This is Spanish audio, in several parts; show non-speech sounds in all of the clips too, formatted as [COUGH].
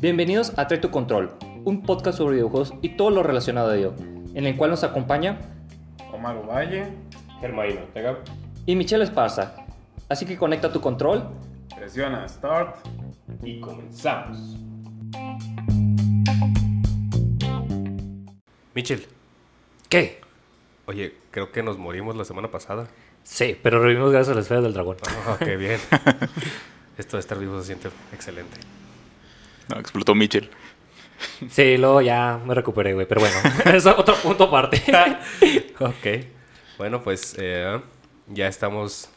Bienvenidos a Trae tu Control, un podcast sobre videojuegos y todo lo relacionado a ello, en el cual nos acompaña Omar Valle, Germain Ortega. y Michelle Esparza. Así que conecta tu control. presiona Start. Y comenzamos. Mitchell, ¿Qué? oye, creo que nos morimos la semana pasada. Sí, pero revivimos gracias a la esfera del dragón. Oh, qué bien. [LAUGHS] Esto de estar vivo se siente excelente. No, explotó Mitchell. Sí, luego ya me recuperé, güey, pero bueno, eso [LAUGHS] [LAUGHS] es otro punto aparte. Ok. Bueno, pues eh, ya estamos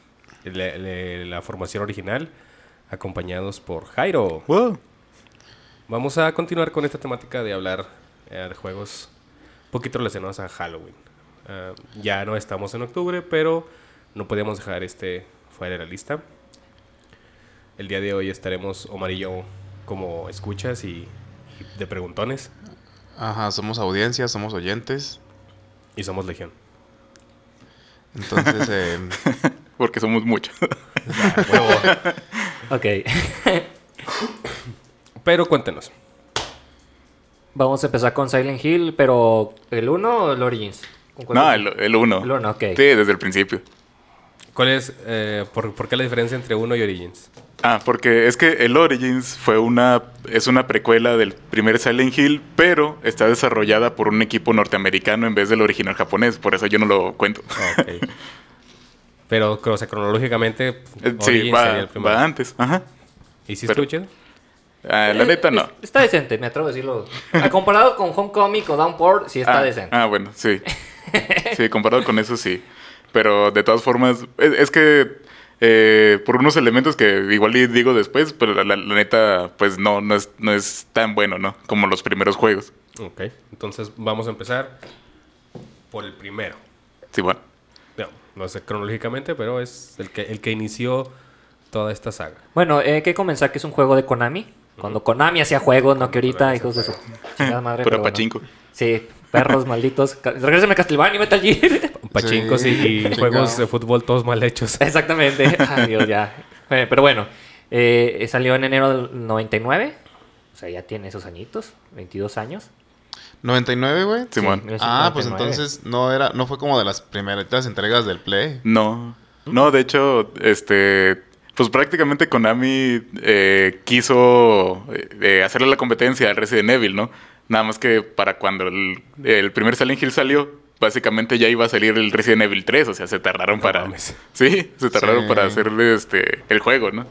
en la, la- la formación original, acompañados por Jairo. Wow. Vamos a continuar con esta temática de hablar eh, de juegos un poquito relacionados a Halloween. Ah, ya no estamos en octubre, pero no podíamos dejar este fuera de la lista. El día de hoy estaremos Omar y yo como escuchas y, y de preguntones Ajá, somos audiencia, somos oyentes. y somos legión. Entonces, [LAUGHS] eh, [LAUGHS] porque somos muchos. Ah, huevo. [LAUGHS] ok, pero cuéntenos. vamos a empezar con Silent Hill, pero ¿el 1 o el Origins? ¿Con cuál no, el, el uno. El uno, ok. Sí, desde el principio. ¿Cuál es, eh, por, por qué la diferencia entre uno y Origins? Ah, porque es que el Origins fue una es una precuela del primer Silent Hill, pero está desarrollada por un equipo norteamericano en vez del original japonés, por eso yo no lo cuento. Ok. [LAUGHS] Pero, o sea, cronológicamente, Eh, sí, Origins va, sería el primero. va antes. Ajá. ¿Y si pero- chido? Ah, la neta no. Es- Está decente, me atrevo a decirlo. Ah, comparado con Homecoming o Downpour, sí está ah, decente. Ah, bueno, sí. [LAUGHS] Sí, comparado con eso sí. Pero de todas formas, es, es que eh, por unos elementos que igual digo después, pero la, la- la neta, pues no, no es, no es tan bueno, ¿no? Como los primeros juegos. Ok, entonces vamos a empezar por el primero. Sí, bueno. No, no sé cronológicamente, pero es el que, el que inició toda esta saga. Bueno, eh, hay que comenzar que es un juego de Konami. Cuando Konami hacía juegos, no que ahorita, hijos de su chingada madre. Bueno. pachinko. Sí, perros [LAUGHS] malditos. Regrésame a Castlevania y Metal Gear. Pachincos Sí, y, juegos de fútbol todos mal hechos. [LAUGHS] Exactamente. Ay, Dios, ya. Eh, Pero bueno, eh, salió en enero del 99. O sea, ya tiene esos añitos, 22 años. 99, güey. Simón. Sí, Ah, pues 1999. entonces no era, no fue como de las primeras entregas del Play. No. No, de hecho, este. Pues prácticamente Konami eh, quiso eh, eh, hacerle la competencia al Resident Evil, ¿no? Nada más que para cuando el, el primer Silent Hill salió, básicamente ya iba a salir el Resident Evil 3, o sea, se tardaron No para. mames. Sí, se tardaron Sí. para hacer este el juego, ¿no?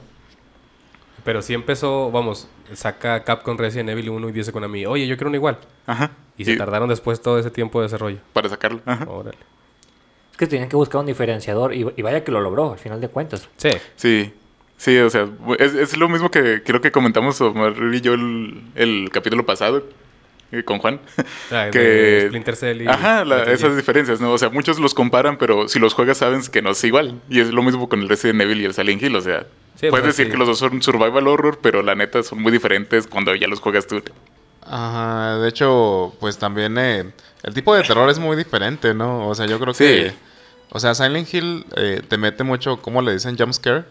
Pero sí empezó, vamos, saca Capcom Resident Evil 1 y dice con a mí, oye, yo quiero uno igual. Ajá. Y se tardaron después todo ese tiempo de desarrollo. Para sacarlo. Ajá. Órale. Es que tenían que buscar un diferenciador y, y vaya que lo logró, al final de cuentas. Sí, Sí. Sí, o sea, es, es lo mismo que creo que comentamos Omar y yo el, el capítulo pasado [LAUGHS] con Juan. Ah, de que Splinter Cell y Ajá, la- esas Gear. diferencias, ¿no? O sea, muchos los comparan, pero si los juegas sabes que no es igual. Y es lo mismo con el Resident Evil y el Silent Hill, o sea, Sí, puedes pues, decir sí. que los dos son survival horror, pero la neta son muy diferentes cuando ya los juegas tú. Ajá, de hecho, pues también eh, el tipo de terror es muy diferente, ¿no? O sea, yo creo Sí. que... O sea, Silent Hill eh, te mete mucho, ¿cómo le dicen? Jump scare.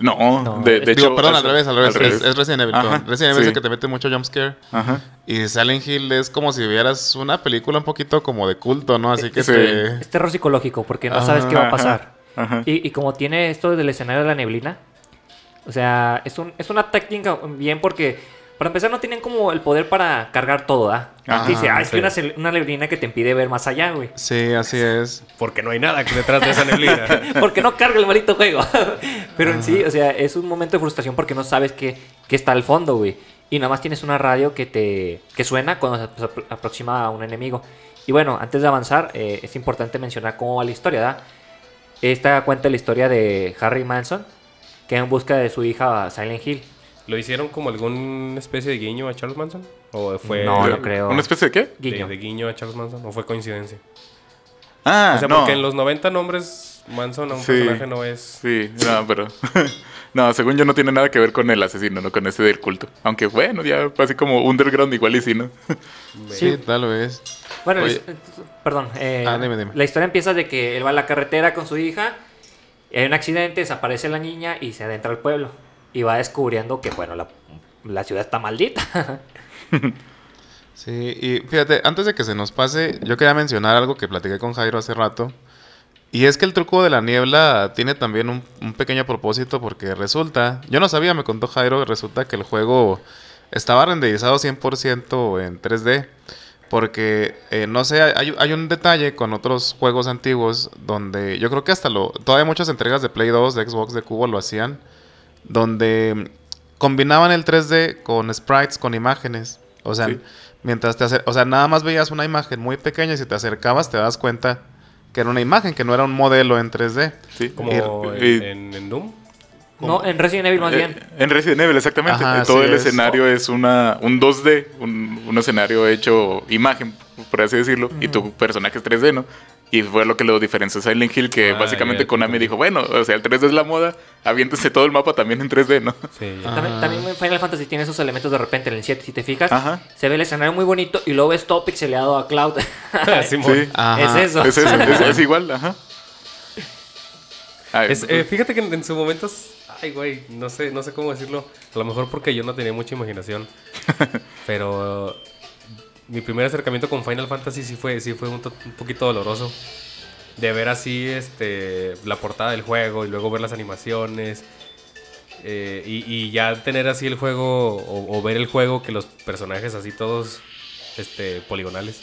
No, No, de, de Digo, hecho... perdón, al revés, al revés. Es, es Resident Evil. Ajá. Resident Evil es el que te mete mucho jump scare. Ajá. Y Silent Hill es como si vieras una película un poquito como de culto, ¿no? Así que Sí. te... Es terror psicológico porque no sabes qué va a Ajá, pasar. Ajá. Y, y como tiene esto del escenario de la neblina, o sea, es, un, es una técnica bien porque, para empezar, no tienen como el poder para cargar todo, ¿ah? Dice, ah, es sí. que una, una neblina que te impide ver más allá, güey. Sí, así es. Porque no hay nada que detrás de esa neblina. [LAUGHS] Porque no carga el maldito juego. [LAUGHS] Pero en sí, o sea, es un momento de frustración porque no sabes qué, qué está al fondo, güey. Y nada más tienes una radio que te que suena cuando se apro- aproxima a un enemigo. Y bueno, antes de avanzar, eh, es importante mencionar cómo va la historia, ¿verdad? Esta cuenta la historia de Harry Manson, que en busca de su hija Silent Hill. ¿Lo hicieron como alguna especie de guiño a Charles Manson? ¿O fue No, de, no creo. ¿Una especie de qué? de- Guiño. de guiño a Charles Manson? ¿O fue coincidencia? Ah, o sea, no. porque en los 90 nombres Manson a un Sí. personaje no es... Sí, no, pero... [LAUGHS] no, según yo no tiene nada que ver con el asesino, no con ese del culto. Aunque bueno, ya así como underground igual y sí, ¿no? [LAUGHS] Sí, tal vez. Bueno, Oye. perdón. eh, Ah, dime, dime. La historia empieza de que él va a la carretera con su hija hay un accidente, desaparece la niña y se adentra al pueblo. Y va descubriendo que, bueno, la, la ciudad está maldita. [LAUGHS] Sí, y fíjate, antes de que se nos pase, yo quería mencionar algo que platiqué con Jairo hace rato. Y es que el truco de la niebla tiene también un, pequeño propósito porque resulta, yo no sabía, me contó Jairo, resulta que el juego estaba renderizado 100% en 3D. Porque, eh, no sé, hay, hay un detalle con otros juegos antiguos donde yo creo que hasta lo... Todavía muchas entregas de Play 2, de Xbox, de Cubo lo hacían. Donde combinaban el 3D con sprites, con imágenes. O sea, Sí. mientras te O sea, nada más veías una imagen muy pequeña y si te acercabas te das cuenta que era una imagen, que no era un modelo en 3D. Sí. Como Y- en, y- en- en Doom. no, en Resident Evil más Eh, bien. En Resident Evil, exactamente. Ajá, Todo el es. escenario es una, un 2D, un, un escenario hecho imagen, por así decirlo, y tu personaje es 3D, ¿no? Y fue lo que lo diferenció a Silent Hill, que Ah, básicamente ya, Konami dijo, bueno, o sea, el 3D es la moda, aviéntese todo el mapa también en 3D, ¿no? Sí. También, también en Final Fantasy tiene esos elementos de repente en el 7. Si te fijas, Ajá. se ve el escenario muy bonito y luego ves todo pixeleado a Cloud. [LAUGHS] [LAUGHS] Sí, Ajá. Es eso. es, eso, es, es igual, ajá. Ay, Es, eh, fíjate que en, en su momento, ay, güey, no sé, no sé cómo decirlo. A lo mejor porque yo no tenía mucha imaginación. [LAUGHS] pero mi primer acercamiento con Final Fantasy sí fue, sí fue un, to- un poquito doloroso. De ver así este, la portada del juego y luego ver las animaciones. eh, y, y ya tener así el juego o, o ver el juego que los personajes así todos este, poligonales.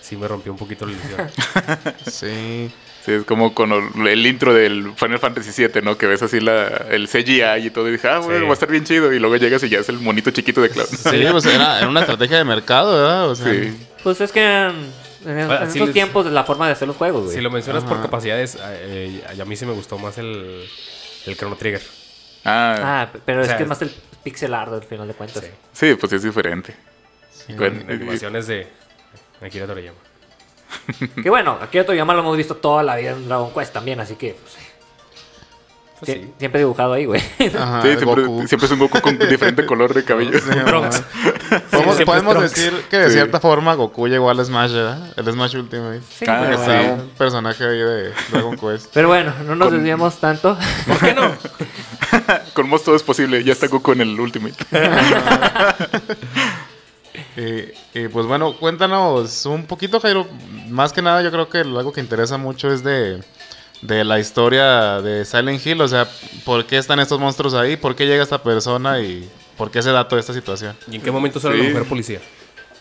Sí me rompió un poquito la ilusión. [LAUGHS] Sí. Sí, es como con el, intro del Final Fantasy VII, ¿no? Que ves así la, el CGI y todo, y dije, ah, bueno, Sí. va a estar bien chido, y luego llegas y ya es el monito chiquito de Cloud. Sí, pues era, era una estrategia de mercado, ¿verdad? O sea, Sí. Pues es que en, en en sí estos les- tiempos la forma de hacer los juegos, güey. Si lo mencionas por capacidades, eh, a mí sí me gustó más el, el Chrono Trigger. Ah, Ah, pero O es que es más el pixel art al final de cuentas. Sí. sí, pues sí es diferente. Con Bueno, y- animaciones de Akira Toriyama. [LAUGHS] Que bueno, aquí otro llama lo hemos visto toda la vida en Dragon Quest también, así que pues, Pues sie- sí. siempre dibujado ahí, güey. [LAUGHS] Ajá, sí, siempre, siempre es un Goku con diferente color de cabello. Sí, Trunks. Podemos, podemos decir que de Sí. cierta forma Goku llegó al Smash, ¿verdad? El Smash Ultimate. Sí, sí. un personaje ahí de Dragon Quest. pero bueno, no nos Con- desviamos tanto. [LAUGHS] ¿Por qué no? Con Moss todo es posible, ya está Goku en el Ultimate. Y, y, pues bueno, cuéntanos un poquito, Jairo. Más que nada, yo creo que algo que interesa mucho es de, de la historia de Silent Hill. O sea, ¿por qué están estos monstruos ahí? ¿Por qué llega esta persona? ¿Y por qué se da toda esta situación? ¿Y en qué momento sale Sí. la mujer policía?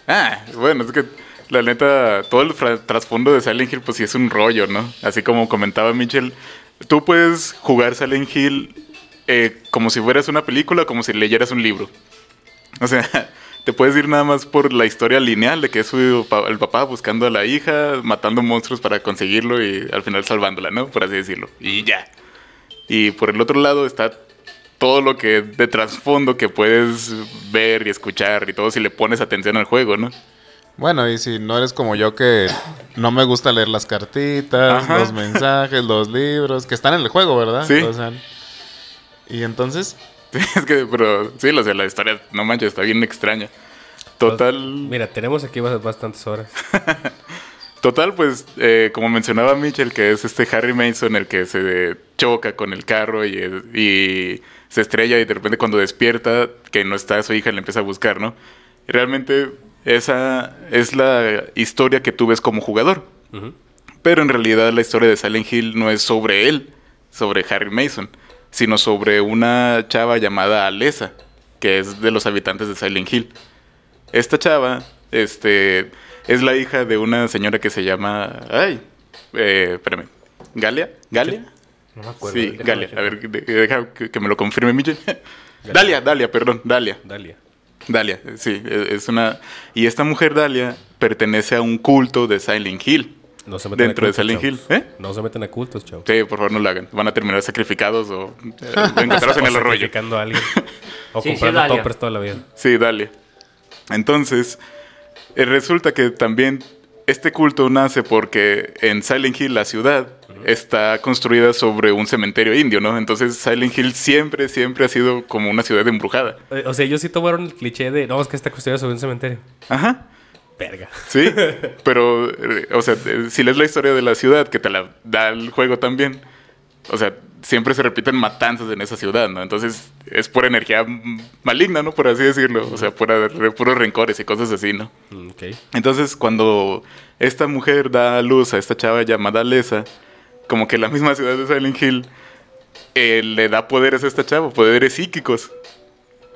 Ah, bueno, es que la neta, todo el trasfondo de Silent Hill, pues sí es un rollo, ¿no? Así como comentaba Mitchell, tú puedes jugar Silent Hill eh, como si fueras una película, como si leyeras un libro. O sea, te puedes ir nada más por la historia lineal de que es su el papá buscando a la hija, matando monstruos para conseguirlo y al final salvándola, ¿no? Por así decirlo. Y ya. Y por el otro lado está todo lo que de trasfondo que puedes ver y escuchar y todo si le pones atención al juego, ¿no? Bueno, y si no eres como yo que no me gusta leer las cartitas, Ajá. los mensajes, los libros, que están en el juego, ¿verdad? Sí. O sea, y entonces, Sí, [LAUGHS] es que, pero sí, o sea, la historia, no manches, está bien extraña. Total, Mira, tenemos aquí bas- bastantes horas. [LAUGHS] total, pues, eh, como mencionaba Mitchell, que es este Harry Mason el que se choca con el carro y, y se estrella y de repente cuando despierta, que no está su hija, le empieza a buscar, ¿no? Realmente esa es la historia que tú ves como jugador. Pero en realidad la historia de Silent Hill no es sobre él, sobre Harry Mason, sino sobre una chava llamada Alessa, que es de los habitantes de Silent Hill. Esta chava, este, es la hija de una señora que se llama, ay, eh, espérame, Galia, Galia. No me acuerdo. Sí, Galia. A ver, de- deja que, me lo confirme Mitchell. [LAUGHS] Dalia, Dalia, perdón, Dalia. Dalia. Dalia, sí, e- es una... Y esta mujer Dalia pertenece a un culto de Silent Hill. No se meten Dentro a de Silent Hill. ¿eh? No se meten a cultos, chavos. Sí, por favor no lo hagan. Van a terminar sacrificados o eh, encontrados [LAUGHS] en el arroyo. sacrificando a alguien. [LAUGHS] O Sí, sí, comprando Dalia. toppers toda la vida. Sí, Dalia. Entonces, eh, resulta que también este culto nace porque en Silent Hill, la ciudad, está construida sobre un cementerio indio, ¿no? Entonces Silent Hill siempre, siempre ha sido como una ciudad embrujada. Eh, O sea, ellos sí tomaron el cliché de, no, es que está construida sobre un cementerio. Ajá. Verga. Sí, [LAUGHS] pero, eh, o sea, eh, si lees la historia de la ciudad, que te la da el juego también, o sea, siempre se repiten matanzas en esa ciudad, ¿no? Entonces es pura energía maligna, ¿no? Por así decirlo. O sea, pura, puros rencores y cosas así, ¿no? Mm, Ok. Entonces, cuando esta mujer da a luz a esta chava llamada Lesa, como que la misma ciudad de Silent Hill eh, le da poderes a esta chava, poderes psíquicos.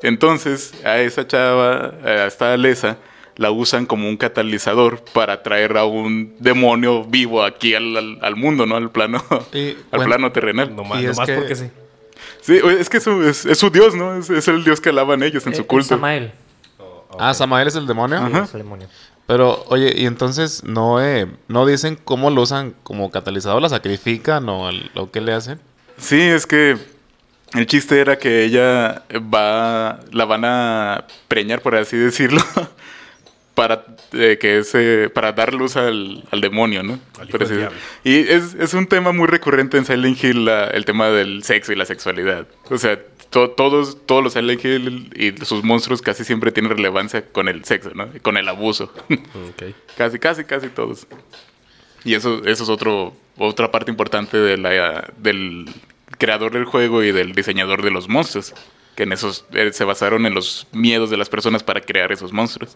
Entonces, a esa chava, a esta Lesa, la usan como un catalizador para traer a un demonio vivo aquí al, al- al mundo, ¿no? Al plano, Y, [LAUGHS] al bueno, plano terrenal. Nomás, Y es nomás que- porque sí. Sí, es que es su, es, es su dios, ¿no? Es, es el dios que alaban ellos en Eh, su es culto. Samael. Ah, Samael es el demonio. Ajá. Es el demonio. Pero, oye, y entonces no, eh, no dicen cómo lo usan como catalizador, la sacrifican o, el- o qué le hacen. Sí, es que el chiste era que ella va, la van a preñar, por así decirlo, [LAUGHS] para eh, que ese, para dar luz al, al demonio, ¿no? Al. Y es, es un tema muy recurrente en Silent Hill, la- el tema del sexo y la sexualidad. O sea, to- todos, todos los Silent Hill y sus monstruos casi siempre tienen relevancia con el sexo, ¿no? Con el abuso. [LAUGHS] Ok. Casi, casi, casi todos. Y eso, eso es otro, otra parte importante de la, del creador del juego y del diseñador de los monstruos. Que en esos eh, se basaron en los miedos de las personas para crear esos monstruos.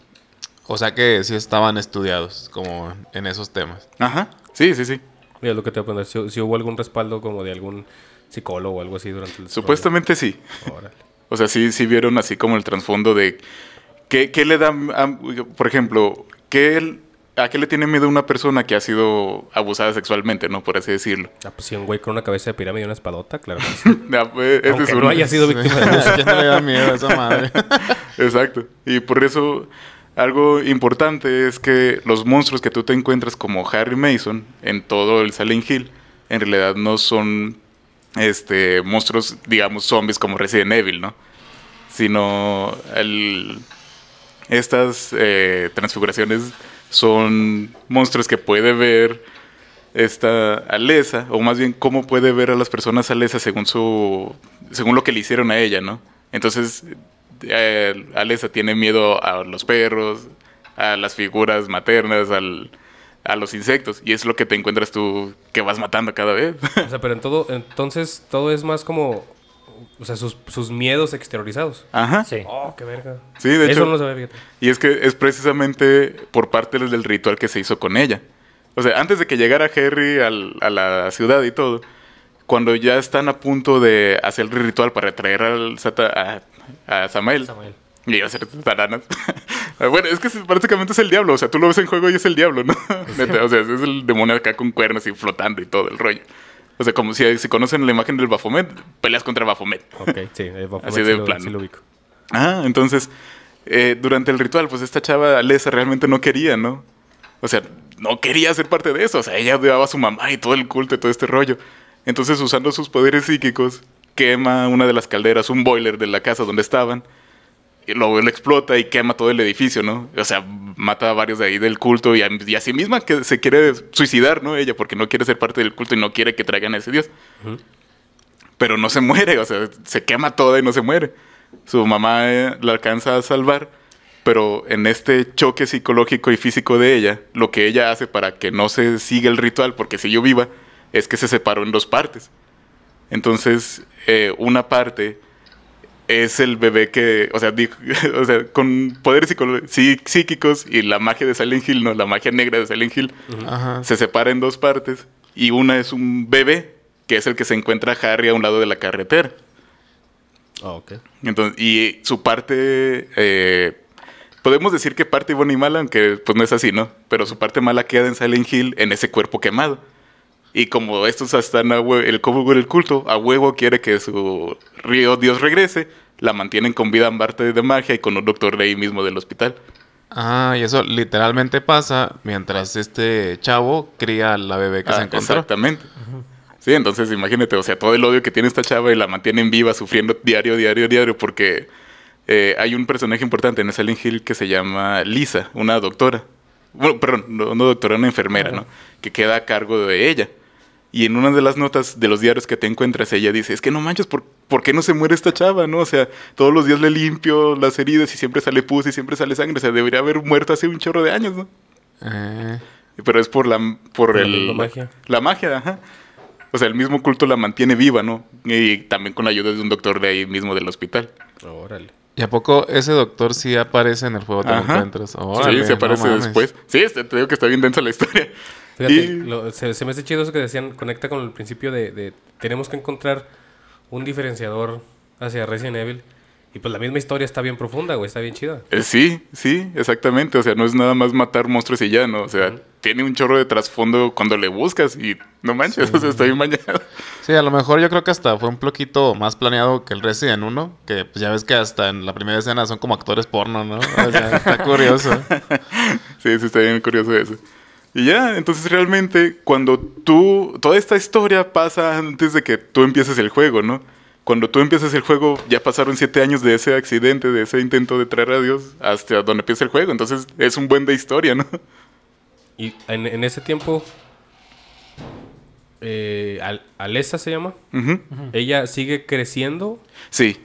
O sea que sí estaban estudiados como en esos temas. Ajá. Sí, sí, sí. Mira, lo que te voy a poner. Si, si hubo algún respaldo como de algún psicólogo o algo así durante el Supuestamente sí. Órale. [LAUGHS] O sea, sí, sí vieron así como el trasfondo de qué, qué le da, a- por ejemplo, qué, el- a qué le tiene miedo una persona que ha sido abusada sexualmente, ¿no? Por así decirlo. Ah, pues si un güey con una cabeza de pirámide y una espadota, claro. que sí. [LAUGHS] Ah, pues, ese Aunque es no haya sido víctima de [LAUGHS] abuso. ¿Quién no le da miedo a esa madre? Exacto. Y por eso algo importante es que los monstruos que tú te encuentras como Harry Mason en todo el Silent Hill en realidad no son este monstruos, digamos, zombies como Resident Evil, ¿no? Sino estas eh, transfiguraciones son monstruos que puede ver esta Alesa, o más bien cómo puede ver a las personas Alesa según su según lo que le hicieron a ella, ¿no? Entonces, eh, Alesa tiene miedo a los perros, a las figuras maternas, al, a los insectos, y es lo que te encuentras tú que vas matando cada vez. [LAUGHS] O sea, pero en todo, entonces todo es más como, o sea, sus, sus miedos exteriorizados. Ajá. Sí. Oh, qué verga. Sí, de Eso hecho. no lo sabía, fíjate. Y es que es precisamente por parte del ritual que se hizo con ella. O sea, antes de que llegara Harry al- a la ciudad y todo, cuando ya están a punto de hacer el ritual para traer al Sata- a, Samael, Samuel. y a hacer taranas. [LAUGHS] bueno, es que prácticamente es el diablo. O sea, tú lo ves en juego y es el diablo, ¿no? [LAUGHS] Neta, o sea, es el demonio acá con cuernos y flotando y todo el rollo. O sea, como si, si conocen la imagen del Baphomet, peleas contra Baphomet. Ok, sí, eh, Baphomet Así sí de lo- plano. sí lo ubico. Ah, entonces, eh, durante el ritual, pues esta chava Alesa realmente no quería, ¿no? O sea, no quería ser parte de eso. O sea, ella odiaba a su mamá y todo el culto y todo este rollo. Entonces, usando sus poderes psíquicos, quema una de las calderas, un boiler de la casa donde estaban. Y luego lo explota y quema todo el edificio, ¿no? O sea, mata a varios de ahí del culto y a, y a sí misma que se quiere suicidar, ¿no? Ella, porque no quiere ser parte del culto y no quiere que traigan a ese dios. Pero no se muere, o sea, se quema toda y no se muere. Su mamá eh, la alcanza a salvar, pero en este choque psicológico y físico de ella, lo que ella hace para que no se siga el ritual, porque si yo viva, es que se separó en dos partes. Entonces, eh, una parte es el bebé que, o sea, dijo- [LAUGHS] o sea con poderes psí- psíquicos y la magia de Silent Hill, no, la magia negra de Silent Hill, Ajá. se separa en dos partes y una es un bebé, que es el que se encuentra Harry a un lado de la carretera. Ah, ok. Entonces, y su parte, eh, podemos decir que parte buena y mala, aunque pues no es así, ¿no? Pero su parte mala queda en Silent Hill en ese cuerpo quemado. Y como estos están a hue- el como el culto, a huevo quiere que su río Dios regrese, la mantienen con vida en parte de magia y con un doctor de ahí mismo del hospital. Ah, y eso literalmente pasa mientras este chavo cría a la bebé que se Ah, encontró. Exactamente. Sí, entonces imagínate, o sea, todo el odio que tiene esta chava y la mantienen viva, sufriendo diario, diario, diario, porque eh, hay un personaje importante en Silent Hill que se llama Lisa, una doctora. Bueno, perdón, no, no doctora, una enfermera, ¿no? Que queda a cargo de ella. Y en una de las notas de los diarios que te encuentras, ella dice, es que no manches, ¿por, ¿por qué no se muere esta chava, no? O sea, todos los días le limpio las heridas y siempre sale pus y siempre sale sangre. O sea, debería haber muerto hace un chorro de años, ¿no? Eh, Pero es por la por Por la el misma magia. La magia, ajá. O sea, el mismo culto la mantiene viva, ¿no? Y también con la ayuda de un doctor de ahí mismo del hospital. Órale. ¿Y a poco ese doctor sí aparece en el juego? ¿Te lo encuentras? sí, Órale, se no aparece después. Sí, te digo que está bien densa la historia. Fíjate, Y- lo- se, se me hace chido eso que decían, conecta con el principio de, de tenemos que encontrar un diferenciador hacia Resident Evil. Y pues la misma historia está bien profunda, güey, está bien chida. Eh, sí, sí, exactamente. O sea, no es nada más matar monstruos y ya, ¿no? O sea, tiene un chorro de trasfondo cuando le buscas y no manches, o sea, está bien bañado. Sí, a lo mejor yo creo que hasta fue un poquito más planeado que el Resident 1, que pues ya ves que hasta en la primera escena son como actores porno, ¿no? O sea, está curioso. [LAUGHS] Sí, sí, está bien curioso eso. Y ya, entonces realmente cuando tú, toda esta historia pasa antes de que tú empieces el juego, ¿no? Cuando tú empiezas el juego, ya pasaron siete años de ese accidente, de ese intento de traer a Dios, hasta donde empieza el juego. Entonces es un buen de historia, ¿no? Y en, en ese tiempo, eh, Al- Alessa se llama. Ella sigue creciendo. Sí,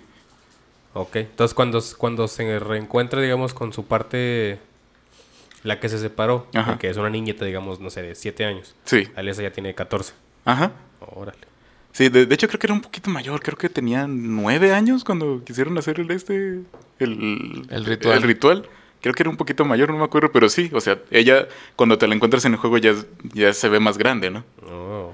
Ok. Entonces cuando, cuando se reencuentra, digamos, con su parte, la que se separó, Ajá. que es una niñita, digamos, no sé, de 7 años. sí. Alessa ya tiene 14. Ajá. Órale. Sí, de, de hecho creo que era un poquito mayor, creo que tenía nueve años cuando quisieron hacer el este, el, El ritual. el ritual. Creo que era un poquito mayor, no me acuerdo, pero sí, o sea, ella cuando te la encuentras en el juego ya, ya se ve más grande, ¿no? Oh,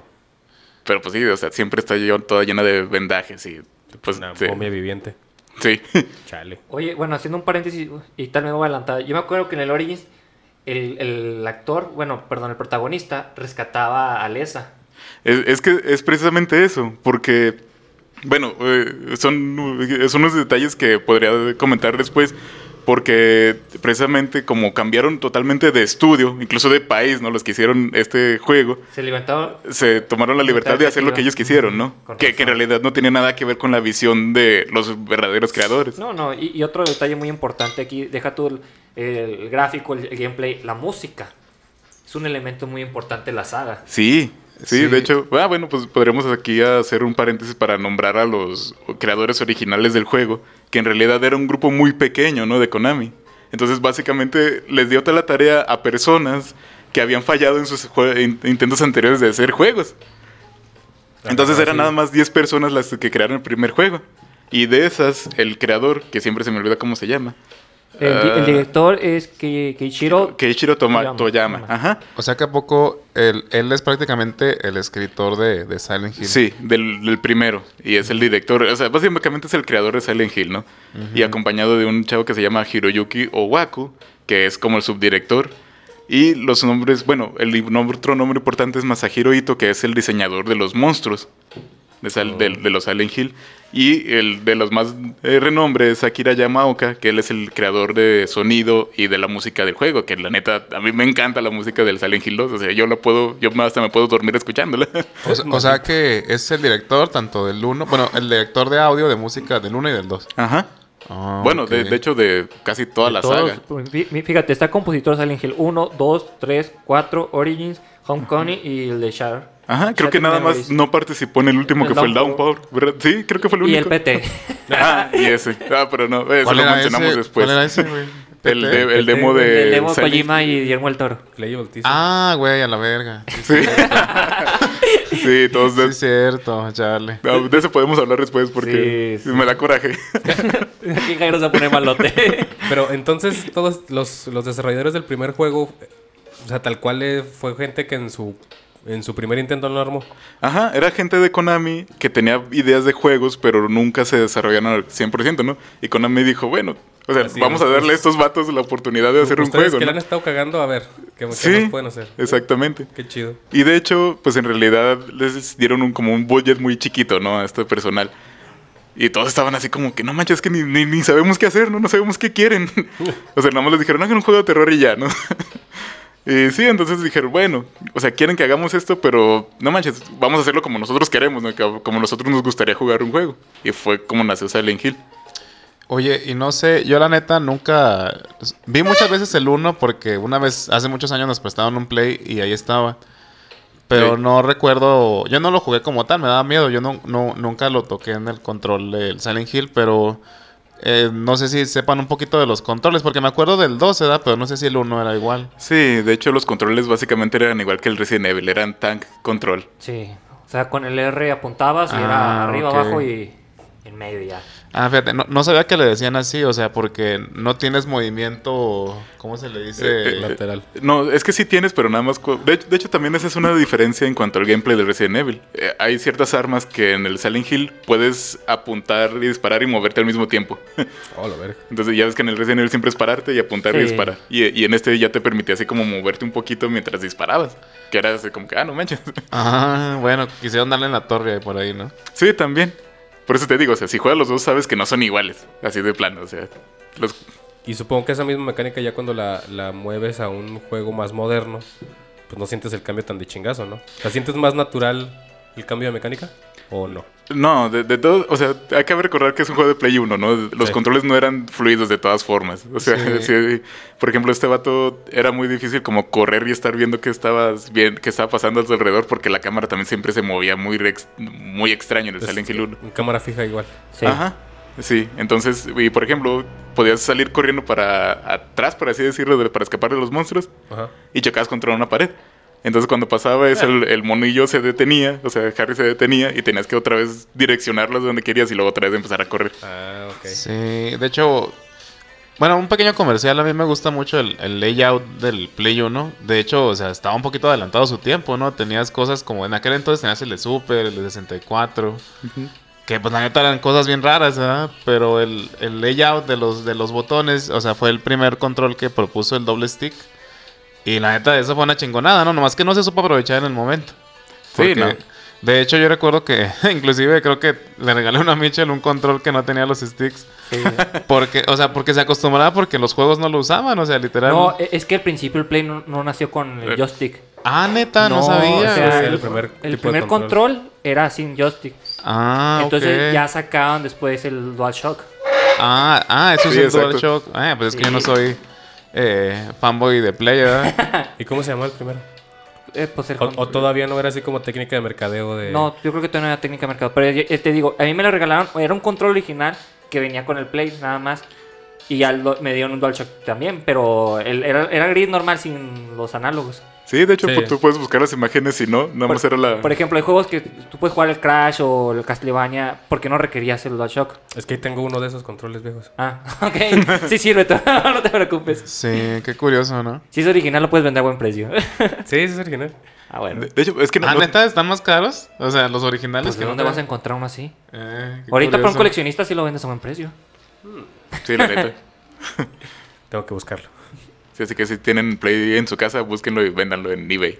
Pero pues sí, o sea, siempre está toda llena de vendajes y pues una sí. momia viviente. sí. Chale. Oye, bueno, haciendo un paréntesis y tal vez me voy a adelantar. Yo me acuerdo que en el Origins el, el actor, bueno, perdón, el protagonista rescataba a Lesa. Es, que es precisamente eso, porque, bueno, eh, son, son unos detalles que podría comentar después, porque precisamente como cambiaron totalmente de estudio, incluso de país, ¿no? Los que hicieron este juego, Se levantaba. se tomaron la libertad de hacer lo que ellos quisieron, ¿no? Que, que en realidad no tenía nada que ver con la visión de los verdaderos creadores. No, no, y, y otro detalle muy importante aquí, deja tú el, el gráfico, el, el gameplay, la música. Es un elemento muy importante de la saga. Sí, sí, Sí. de hecho, ah, bueno, pues podríamos aquí hacer un paréntesis para nombrar a los creadores originales del juego, que en realidad era un grupo muy pequeño, ¿no? De Konami. Entonces, básicamente, les dio toda la tarea a personas que habían fallado en sus intentos anteriores de hacer juegos. Entonces eran nada más 10 personas las que crearon el primer juego. Y de esas, el creador, que siempre se me olvida cómo se llama. El, di- el ah, director es Ke- Keiichiro. Keiichiro Toma- Toyama. Toyama. Ajá. O sea que a poco él, él es prácticamente el escritor de, de Silent Hill. Sí, del, del primero. Y es el director. O sea, básicamente es el creador de Silent Hill, ¿no? Y acompañado de un chavo que se llama Hiroyuki Owaku, que es como el subdirector. Y los nombres, bueno, el nombre- otro nombre importante es Masahiro Ito, que es el diseñador de los monstruos de, Oh. de los Silent Hill. Y el de los más eh, renombre es Akira Yamaoka, que él es el creador de sonido y de la música del juego, que la neta, a mí me encanta la música del Silent Hill 2. O sea, yo la puedo, yo hasta me puedo dormir escuchándola. [LAUGHS] O, sea- o sea que es el director tanto del 1, bueno, el director de audio de música del 1 y del 2. Ajá. Ah, Bueno, de, de hecho, de casi toda la Todos, saga. fí- Fíjate, está compositor Silent Hill 1, 2, 3, 4, Origins, Homecoming y el de Shar. Ajá, creo que nada más no participó en el último El que fue el Downpour. Downpour, ¿verdad? Sí, creo que fue el Y el único. PT. [LAUGHS] Ah, y ese. Ah, pero no, eso ¿Cuál lo era mencionamos ese? después. ¿Cuál era ese, güey? [LAUGHS] El, de- el demo de. el demo de Silent- Kojima y Guillermo el Toro. Ah, güey, a la verga. [LAUGHS] Sí, Sí. todos sí, de, es cierto, Charlie. no, de eso podemos hablar después porque Sí, sí. me da coraje. Aquí Jairo se pone malote. Pero entonces todos los, los desarrolladores del primer juego, o sea, tal cual eh, fue gente que en su en su primer intento no lo armó. Ajá, era gente de Konami que tenía ideas de juegos, pero nunca se desarrollaron al 100%, ¿no? Y Konami dijo, bueno, o sea, Así, vamos a darle a estos vatos la oportunidad de hacer un juego, que le ¿no? han estado cagando, a ver, ¿qué, qué Sí, más pueden hacer? exactamente. Qué chido. Y de hecho, pues en realidad les dieron un, como un budget muy chiquito, ¿no? A este personal. Y todos estaban así como que, no manches, es que ni, ni, ni sabemos qué hacer, ¿no? No sabemos qué quieren. [LAUGHS] o sea, nada más les dijeron, hagan un juego de terror y ya, ¿no? Y sí, entonces dijeron, bueno, o sea, quieren que hagamos esto, pero no manches, vamos a hacerlo como nosotros queremos, ¿no? Como nosotros nos gustaría jugar un juego. Y fue como nació Silent Hill. Oye, y no sé, yo la neta nunca... Vi muchas veces el 1 porque una vez, hace muchos años nos prestaron un play y ahí estaba. Pero Sí. no recuerdo, yo no lo jugué como tal, me daba miedo, yo no, no, nunca lo toqué en el control del Silent Hill, pero eh, no sé si sepan un poquito de los controles, porque me acuerdo del 2, ¿verdad? Pero no sé si el 1 era igual. Sí, de hecho los controles básicamente eran igual que el Resident Evil, eran tank control. Sí. O sea, con el R apuntabas y Ah, era arriba, ok. abajo y en medio ya. Ah, fíjate, no, no sabía que le decían así, o sea, porque no tienes movimiento, ¿cómo se le dice? Eh, eh, Lateral. No, es que sí tienes, pero nada más... De hecho, de hecho, también esa es una diferencia en cuanto al gameplay de Resident Evil. Eh, hay ciertas armas que en el Silent Hill puedes apuntar y disparar y moverte al mismo tiempo. [LAUGHS] Oh, la verga. Entonces ya ves que en el Resident Evil siempre es pararte y apuntar y disparar. Y, y en este ya te permitía así como moverte un poquito mientras disparabas. Que era así como que, ah, no manches. Ah, bueno, quisieron darle en la torre por ahí, ¿no? sí, también. Por eso te digo, o sea, si juegas los dos sabes que no son iguales. Así de plano, o sea... Los, Y supongo que esa misma mecánica ya cuando la, la mueves a un juego más moderno, pues no sientes el cambio tan de chingazo, ¿no? ¿La sientes más natural el cambio de mecánica? ¿O no? No, de, de todo, o sea, hay que recordar que es un juego de Play 1, ¿no? Los Sí. controles no eran fluidos de todas formas. O sea, Sí. sí, por ejemplo, este vato era muy difícil como correr y estar viendo qué estabas bien, qué estaba pasando a tu alrededor porque la cámara también siempre se movía muy rex- muy extraño en el Es- Silent Hill 1. En cámara fija igual. Sí. Ajá. Sí, entonces, y por ejemplo, podías salir corriendo para atrás, por así decirlo, de- para escapar de los monstruos Ajá. y chocabas contra una pared. Entonces cuando pasaba eso, el, el monillo se detenía, o sea, Harry se detenía y tenías que otra vez direccionarlo donde querías y luego otra vez empezar a correr. Ah, ok. Sí, de hecho, bueno, un pequeño comercial, a mí me gusta mucho el, el layout del Play 1. De hecho, o sea, estaba un poquito adelantado su tiempo, ¿no? Tenías cosas como en aquel entonces tenías el de Super, el de 64. Que pues la neta eran cosas bien raras, ¿verdad? Pero el, el layout de los, de los botones, o sea, fue el primer control que propuso el doble stick. Y la neta, eso fue una chingonada, ¿no? Nomás que no se supo aprovechar en el momento. Sí, ¿no? De hecho, yo recuerdo que, [LAUGHS] inclusive, creo que le regalé a una Mitchell un control que no tenía los sticks. Sí. Porque, o sea, porque se acostumbraba porque los juegos no lo usaban, o sea, literal. No, e- es que al principio el Play no, no nació con el Eh. joystick. ah, neta, no, No, sabía. o sea, Sí, güey. el primer, El primer control. era sin joystick. ah, Entonces ya sacaron después el DualShock. Ah, ah, eso Sí, es el exacto. DualShock. Ah, pues es que yo no soy eh, fanboy de Play, ¿verdad? ¿Y cómo se llamó el primero? Eh, pues el O, o todavía no era así como técnica de mercadeo de... No, yo creo que todavía no era técnica de mercado. Pero ya te digo, a mí me lo regalaron. Era un control original que venía con el Play, nada más. Y ya lo- me dieron un DualShock también. Pero el- era, era gris normal sin los análogos. Sí, de hecho, Sí. pues, tú puedes buscar las imágenes si no, nada más Por, era la... por ejemplo, hay juegos que tú puedes jugar el Crash o el Castlevania porque no requerías el DualShock. Es que ahí tengo uno de esos controles viejos. Ah, [LAUGHS] ok. Sí sirve, [LAUGHS] no te preocupes. Sí, qué curioso, ¿no? Si es original, lo puedes vender a buen precio. [LAUGHS] Sí, es original. ah, bueno. De, de hecho, es que no... Ah, no- neta, están más caros. O sea, los originales. Pues, ¿de que dónde no vas a encontrar uno así? Eh, qué Ahorita para un coleccionista sí lo vendes a buen precio. Sí, la neta. Tengo que buscarlo. Sí, así que si tienen Play en su casa, búsquenlo y véndanlo en eBay.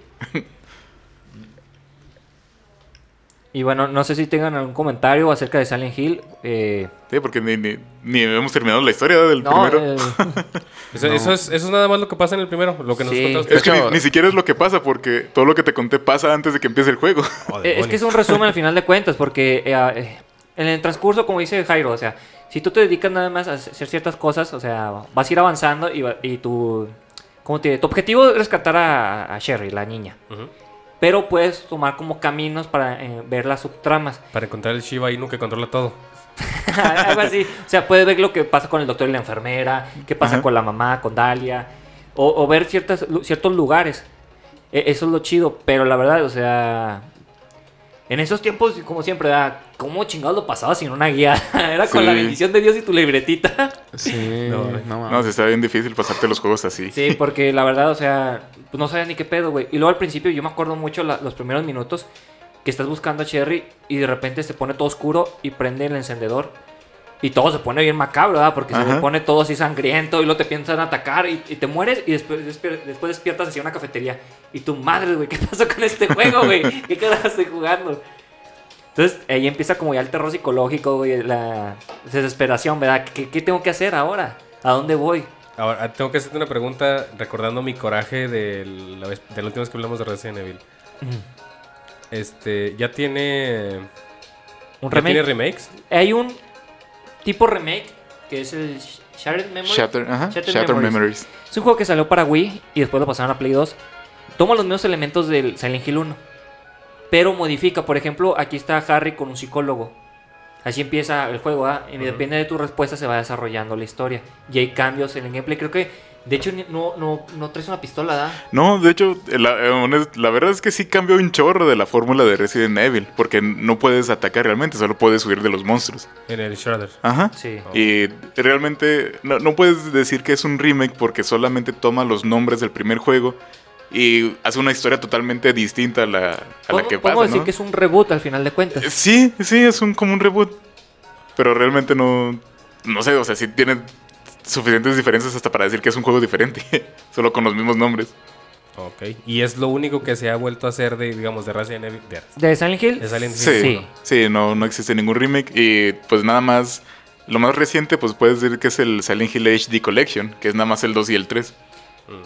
Y bueno, no sé si tengan algún comentario acerca de Silent Hill. Eh, Sí, porque ni, ni, ni hemos terminado la historia del no, primero. eh, [LAUGHS] Eso, eso es, eso es nada más lo que pasa en el primero. Lo que nos Sí. contaste. Es que ni, ni siquiera es lo que pasa, porque todo lo que te conté pasa antes de que empiece el juego. Oh, eh, es que es un resumen al final de cuentas, porque eh, en el transcurso, como dice Jairo, o sea, si tú te dedicas nada más a hacer ciertas cosas, o sea, vas a ir avanzando y, va- y tu, ¿cómo te tu objetivo es rescatar a, a Sherry, la niña. Pero puedes tomar como caminos para eh, ver las subtramas. [LAUGHS] Para encontrar el Shiba Inu que controla todo. Algo así. O sea, puedes ver lo que pasa con el doctor y la enfermera, qué pasa Ajá. con la mamá, con Dalia, o, o ver ciertas, ciertos lugares. E- Eso es lo chido, pero la verdad, o sea, en esos tiempos, como siempre, ¿verdad? ¿cómo chingados lo pasaba sin una guía? [LAUGHS] Era con Sí. la bendición de Dios y tu libretita. [LAUGHS] Sí, No, no, mames. No, se está bien difícil pasarte los juegos así. Sí, porque la verdad, o sea, pues no sabía ni qué pedo, güey. Y luego al principio yo me acuerdo mucho la- los primeros minutos que estás buscando a Cherry y de repente se pone todo oscuro y prende el encendedor. Y todo se pone bien macabro, ¿verdad? Porque se pone todo así sangriento y luego te piensan atacar y, y te mueres y después, despier- después despiertas hacia una cafetería. Y tu madre, güey, ¿qué pasó con este [LAUGHS] juego, güey? ¿Qué carajo estoy jugando? Entonces ahí empieza como ya el terror psicológico, güey, la desesperación, ¿verdad? ¿Qué, qué tengo que hacer ahora? ¿A dónde voy? Ahora, tengo que hacerte una pregunta recordando mi coraje de la, vez- de la última vez que hablamos de Resident Evil. Este, ¿ya tiene... ¿Un ¿ya remake? tiene remakes? Hay un tipo remake que es el Sh- Shattered Memory. Shatter, Shattered Shatter Memories. Memories. Es un juego que salió para Wii y después lo pasaron a Play 2. Toma los mismos elementos del Silent Hill 1, pero modifica. Por ejemplo, aquí está Harry con un psicólogo. Así empieza el juego, ¿ah? y depende de tu respuesta se va desarrollando la historia. Y hay cambios en el gameplay. Creo que De hecho, no, no, no traes una pistola, ¿da? No, de hecho, la, eh, la verdad es que sí cambió un chorro de la fórmula de Resident Evil, porque no puedes atacar realmente, solo puedes huir de los monstruos. En el Shredder. Ajá. Sí. Y realmente no, no puedes decir que es un remake porque solamente toma los nombres del primer juego y hace una historia totalmente distinta a la, a la Podemos- que podemos pasa, decir ¿no? que es un reboot al final de cuentas. Sí, sí, es un, como un reboot. Pero realmente no. No sé, o sea, sí tiene suficientes diferencias hasta para decir que es un juego diferente. [LAUGHS] Solo con los mismos nombres. Ok. Y es lo único que se ha vuelto a hacer de, digamos, de Resident Evil. de- ¿De Silent Hill? De Silent Hill. Sí, Sí. sí, no, no existe ningún remake. Y pues nada más. Lo más reciente, pues puedes decir que es el Silent Hill HD Collection, que es nada más el 2 y el 3.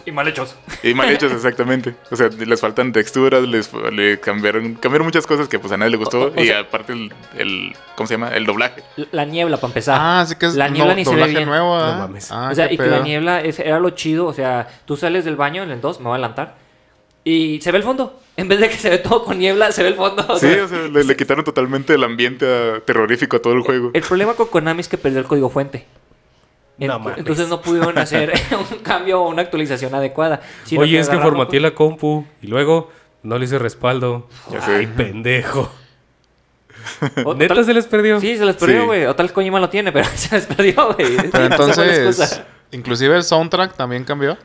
Y mal hechos. Y mal hechos, [LAUGHS] exactamente. O sea, les faltan texturas, les le cambiaron, cambiaron muchas cosas que pues a nadie le gustó. O- o y sea- aparte el, el. ¿Cómo se llama? El doblaje. La niebla, para empezar. Ah, sí que es La niebla no- ni se ve doblaje bien. nuevo, ¿ah? No mames. Ah, o sea, y que la niebla es- era lo chido. O sea, tú sales del baño en el 2, me voy a adelantar. Y se ve el fondo. En vez de que se ve todo con niebla, se ve el fondo. o Sí, sea, o sea, le, le quitaron totalmente el ambiente ah, terrorífico a todo el juego. El problema con Konami es que perdió el código fuente. No Ent- mames. Entonces no pudieron hacer [LAUGHS] [LAUGHS] un cambio o una actualización adecuada. sino Oye, es que formateé la compu y luego no le hice respaldo. Ya sé. Ay, pendejo. [LAUGHS] o ¿Neta tal- se les perdió? Sí, se les perdió, Sí. güey. O tal Kojima lo tiene, pero se les perdió, güey. Pero entonces, inclusive el soundtrack también cambió.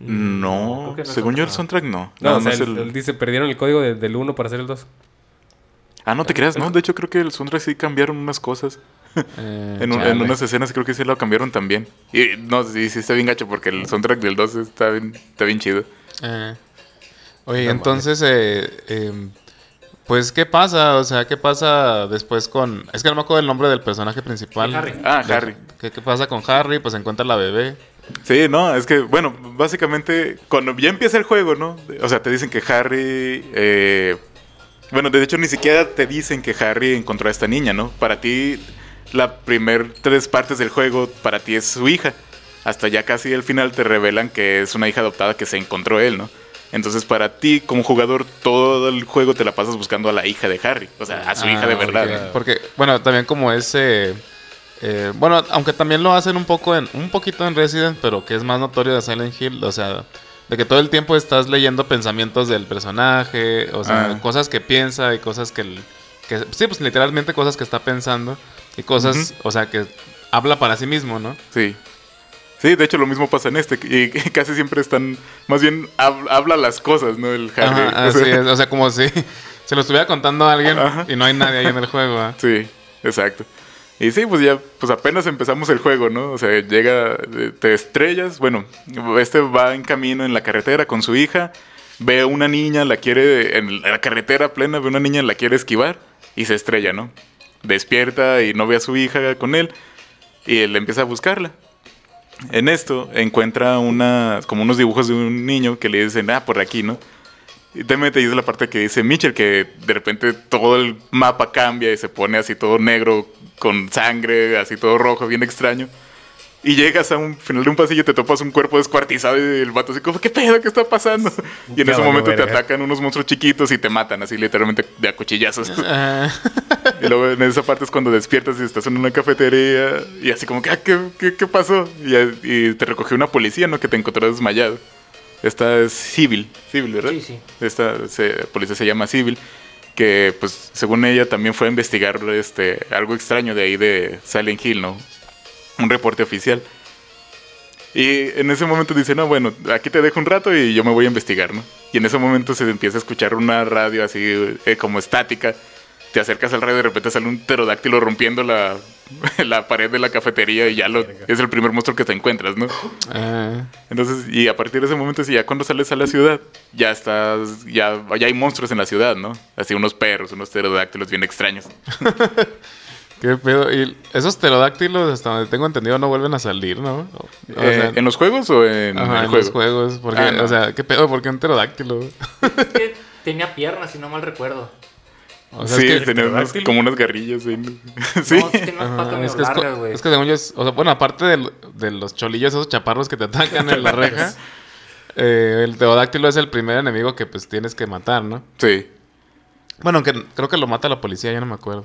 No, según yo el soundtrack no. No, Nada o sea, más él, el- él dice, perdieron el código de- del 1 para hacer el 2. Ah, no te creas, no. De hecho, creo que el soundtrack sí cambiaron unas cosas. Eh, En, un- en chale. unas escenas creo que sí lo cambiaron también. Y no, sí, sí está bien gacho porque el soundtrack del 2 está bien, está bien chido. Eh. Oye, No entonces, eh, em, pues, ¿qué pasa? O sea, ¿qué pasa después con...? Es que no me acuerdo el nombre del personaje principal. Harry. Ah, De- Harry. ¿Qué, qué pasa con Harry? Pues encuentra la bebé. Sí, no, es que, bueno, básicamente, cuando ya empieza el juego, ¿no? O sea, te dicen que Harry. eh, bueno, de hecho, ni siquiera te dicen que Harry encontró a esta niña, ¿no? Para ti, la primer tres partes del juego, para ti es su hija. Hasta ya casi al final te revelan que es una hija adoptada que se encontró él, ¿no? Entonces, para ti, como jugador, todo el juego te la pasas buscando a la hija de Harry. O sea, a su hija de Ah, verdad. ok. ¿no? Porque, bueno, también como ese... eh, bueno, aunque también lo hacen un poco en... Un poquito en Resident, pero que es más notorio de Silent Hill. O sea, de que todo el tiempo estás leyendo pensamientos del personaje. O sea, Ah. cosas que piensa y cosas que... el- que sí, pues literalmente cosas que está pensando. Y cosas, o sea, que habla para sí mismo, ¿no? Sí. Sí, de hecho lo mismo pasa en este. Y [LAUGHS] casi siempre están. Más bien hab- habla las cosas, ¿no? El Harry. Ajá, [LAUGHS] O así sea, es. O sea, como si [LAUGHS] se lo estuviera contando a alguien Ajá. y no hay nadie ahí en el juego. ¿ah? Sí, exacto. Y sí, pues ya, pues apenas empezamos el juego, ¿no? O sea, llega, eh, te estrellas. Bueno, este va en camino en la carretera con su hija. Ve a una niña, la quiere. En la carretera plena, ve a una niña, la quiere esquivar. Y se estrella, ¿no? Despierta y no ve a su hija con él. Y él empieza a buscarla. En esto encuentra una, como unos dibujos de un niño que le dicen, ah, por aquí, ¿no? Y te mete y es la parte que dice Mitchell, que de repente todo el mapa cambia y se pone así todo negro, con sangre, así todo rojo, bien extraño. Y llegas a un final de un pasillo y te topas un cuerpo descuartizado y el vato así como, ¿qué pedo? ¿Qué está pasando? Y en Ya ese momento te atacan unos monstruos chiquitos y te matan así literalmente de a cuchillazos. [LAUGHS] Ah, Y luego en esa parte es cuando despiertas y estás en una cafetería y así como que, ah, ¿qué, qué, qué pasó? Y, y te recogió una policía, ¿no? Que te encontró desmayado. Esta es Civil, Civil, ¿verdad? Sí, sí. Esta se- policía se llama Civil, que pues según ella también fue a investigar este, algo extraño de ahí de Silent Hill, ¿no? Un reporte oficial. Y en ese momento dice, no, bueno, aquí te dejo un rato y yo me voy a investigar, ¿no? Y en ese momento se empieza a escuchar una radio así eh, como estática. Te acercas al radio y de repente sale un pterodáctilo rompiendo la, [LAUGHS] la pared de la cafetería y ya lo, es el primer monstruo que te encuentras, ¿no? ah. Entonces, y a partir de ese momento, sí, ya cuando sales a la ciudad, ya estás, ya, ya hay monstruos en la ciudad, ¿no? Así unos perros, unos pterodáctilos bien extraños. [LAUGHS] Qué pedo. Y esos pterodáctilos, hasta donde tengo entendido, no vuelven a salir, ¿no? O Eh, sea, ¿En los juegos o en ajá, el en juego? los juegos. Porque, Ah, no. O sea, ¿qué pedo? ¿Por qué un pterodáctilo? Es que tenía piernas, si no mal recuerdo. O sea, sí, es que, tenía unos- pterodáctilo. como unas garrillas [LAUGHS] sí. No, sí unas ajá, es, que es, es que según yo, es- o sea, bueno, aparte de, los cholillos, esos chaparros que te atacan en la reja, eh, el pterodáctilo es el primer enemigo que pues tienes que matar, ¿no? Sí. Bueno, aunque creo que lo mata la policía, ya no me acuerdo.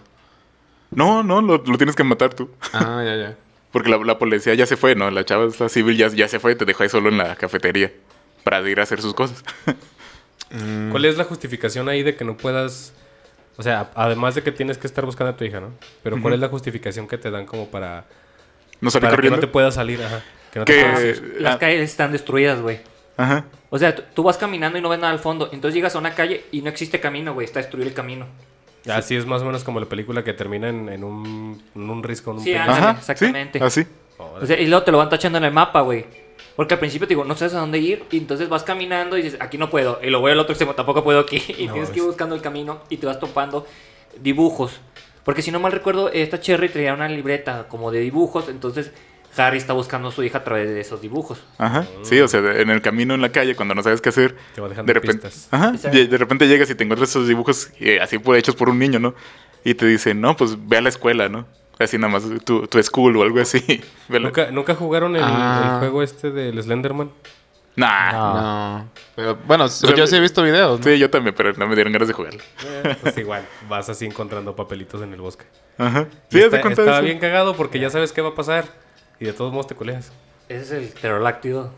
No, no, lo, lo tienes que matar tú. Ah, ya, ya. [LAUGHS] Porque la, la policía ya se fue, ¿no? La chava esta civil ya, ya se fue, te dejó ahí solo en la cafetería para ir a hacer sus cosas. Mm, [LAUGHS] ¿Cuál es la justificación ahí de que no puedas... O sea, además de que tienes que estar buscando a tu hija, ¿no? Pero ¿cuál es la justificación que te dan como para, No salí para que corriendo. no te puedas salir? Ajá. Que no te Que- puedas. Las calles están destruidas, güey. Ajá. O sea, tú- tú vas caminando y no ves nada al fondo. Entonces llegas a una calle y no existe camino, güey. Está destruido el camino. Así es más o menos como la película que termina en, en un, en un risco. En un Sí, Ajá, exactamente. Sí, así. Órale. O sea, y luego te lo van tachando en el mapa, güey. Porque al principio te digo, no sabes a dónde ir. Y entonces vas caminando y dices, aquí no puedo. Y lo voy al otro extremo, tampoco puedo aquí. [LAUGHS] Y No, tienes que ir buscando el camino y te vas topando dibujos. Porque si no mal recuerdo, esta Cherry traía una libreta como de dibujos. Entonces Harry está buscando a su hija a través de esos dibujos. Ajá. Sí, o sea, en el camino en la calle, cuando no sabes qué hacer, Te va dejando de repente, pistas. ajá, de, repente llegas y te encuentras esos dibujos eh, así por hechos por un niño, ¿no? Y te dicen, no, pues ve a la escuela, ¿no? Así nada más, tu, tu school o algo así. [LAUGHS] ¿Nunca, ¿Nunca jugaron el, Ah. el juego este del Slenderman? Nah. No. Pero bueno, sea, yo sí he visto videos. ¿no? Sí, yo también, pero no me dieron ganas de jugarlo. Eh, pues igual, vas así encontrando papelitos en el bosque. Ajá. Sí, está, está eso. bien cagado porque ya sabes qué va a pasar. Y de todos modos te coleas. Ese es el pterodáctilo.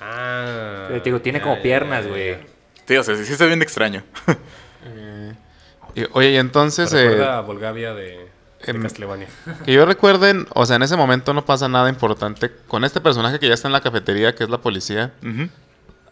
Ah. Te digo, tiene ya, como ya, piernas, güey. Sí, o sea, sí, sí está bien extraño. [LAUGHS] Y, oye, y entonces, Me eh, a Volgavia de, de em, Castlevania. [LAUGHS] que yo recuerden, o sea, en ese momento no pasa nada importante con este personaje que ya está en la cafetería, que es la policía, Ujú.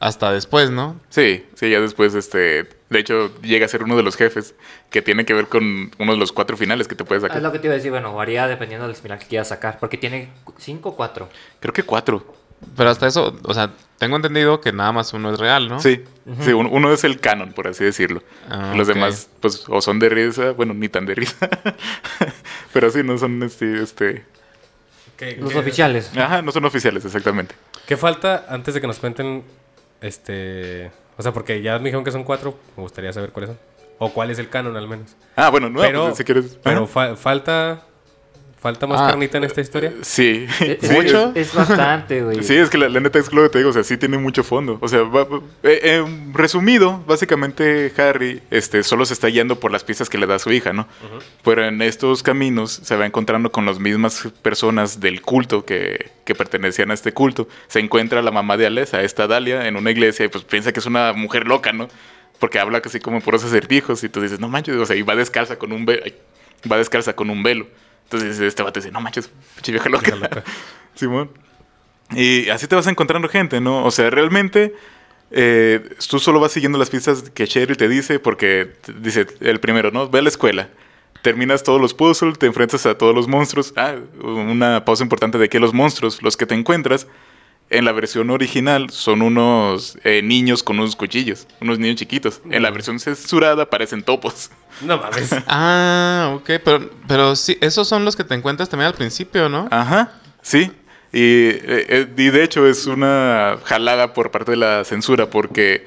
Hasta después, ¿no? Sí, sí, ya después, este, de hecho, llega a ser uno de los jefes que tiene que ver con uno de los cuatro finales que te puedes Es sacar. lo que te iba a decir, bueno, varía dependiendo del final que quieras sacar. Porque tiene cinco o cuatro. Creo que cuatro. Pero hasta eso, o sea, tengo entendido que nada más uno es real, ¿no? Sí, sí, un- uno es el canon, por así decirlo. Ah, Los demás, pues, o son de risa, bueno, ni tan de risa. [LAUGHS] Pero sí, no son, este, este, ¿Qué, Los qué- oficiales. ajá, no son oficiales, exactamente. ¿Qué falta antes de que nos cuenten? Este. O sea, porque ya me dijeron que son cuatro. Me gustaría saber cuáles son. O cuál es el canon al menos. Ah, bueno, no, pero pues, si quieres. pero fa- falta. ¿Falta más Ah, carnita en esta historia? Sí. Es, [LAUGHS] Sí, ¿Mucho? es- es bastante, güey. Sí, es que la, la neta es lo que te digo, o sea, sí tiene mucho fondo. O sea, va- va- eh, eh, resumido, básicamente Harry este, solo se está guiando por las pistas que le da su hija, ¿no? Pero en estos caminos se va encontrando con las mismas personas del culto que, que pertenecían a este culto. Se encuentra la mamá de Alessa, esta Dalia, en una iglesia y pues piensa que es una mujer loca, ¿no? Porque habla casi como por esos acertijos y tú dices, no manches, o sea, y va descalza con un velo. Va descalza con un velo. Entonces este vato dice, no manches, pinche vieja loca. Vieja loca. [LAUGHS] Simón. Y así te vas encontrando gente, ¿no? O sea, realmente eh, tú solo vas siguiendo las pistas que Cheryl te dice porque te dice el primero, ¿no? Ve a la escuela. Terminas todos los puzzles, te enfrentas a todos los monstruos. Ah, una pausa importante de que los monstruos, los que te encuentras, en la versión original son unos eh, niños con unos cuchillos, unos niños chiquitos. En la versión censurada parecen topos. [LAUGHS] No mames. [LAUGHS] Ah, ok, pero, pero sí, esos son los que te encuentras también al principio, ¿no? Ajá, sí. Y, eh, eh, y de hecho es una jalada por parte de la censura porque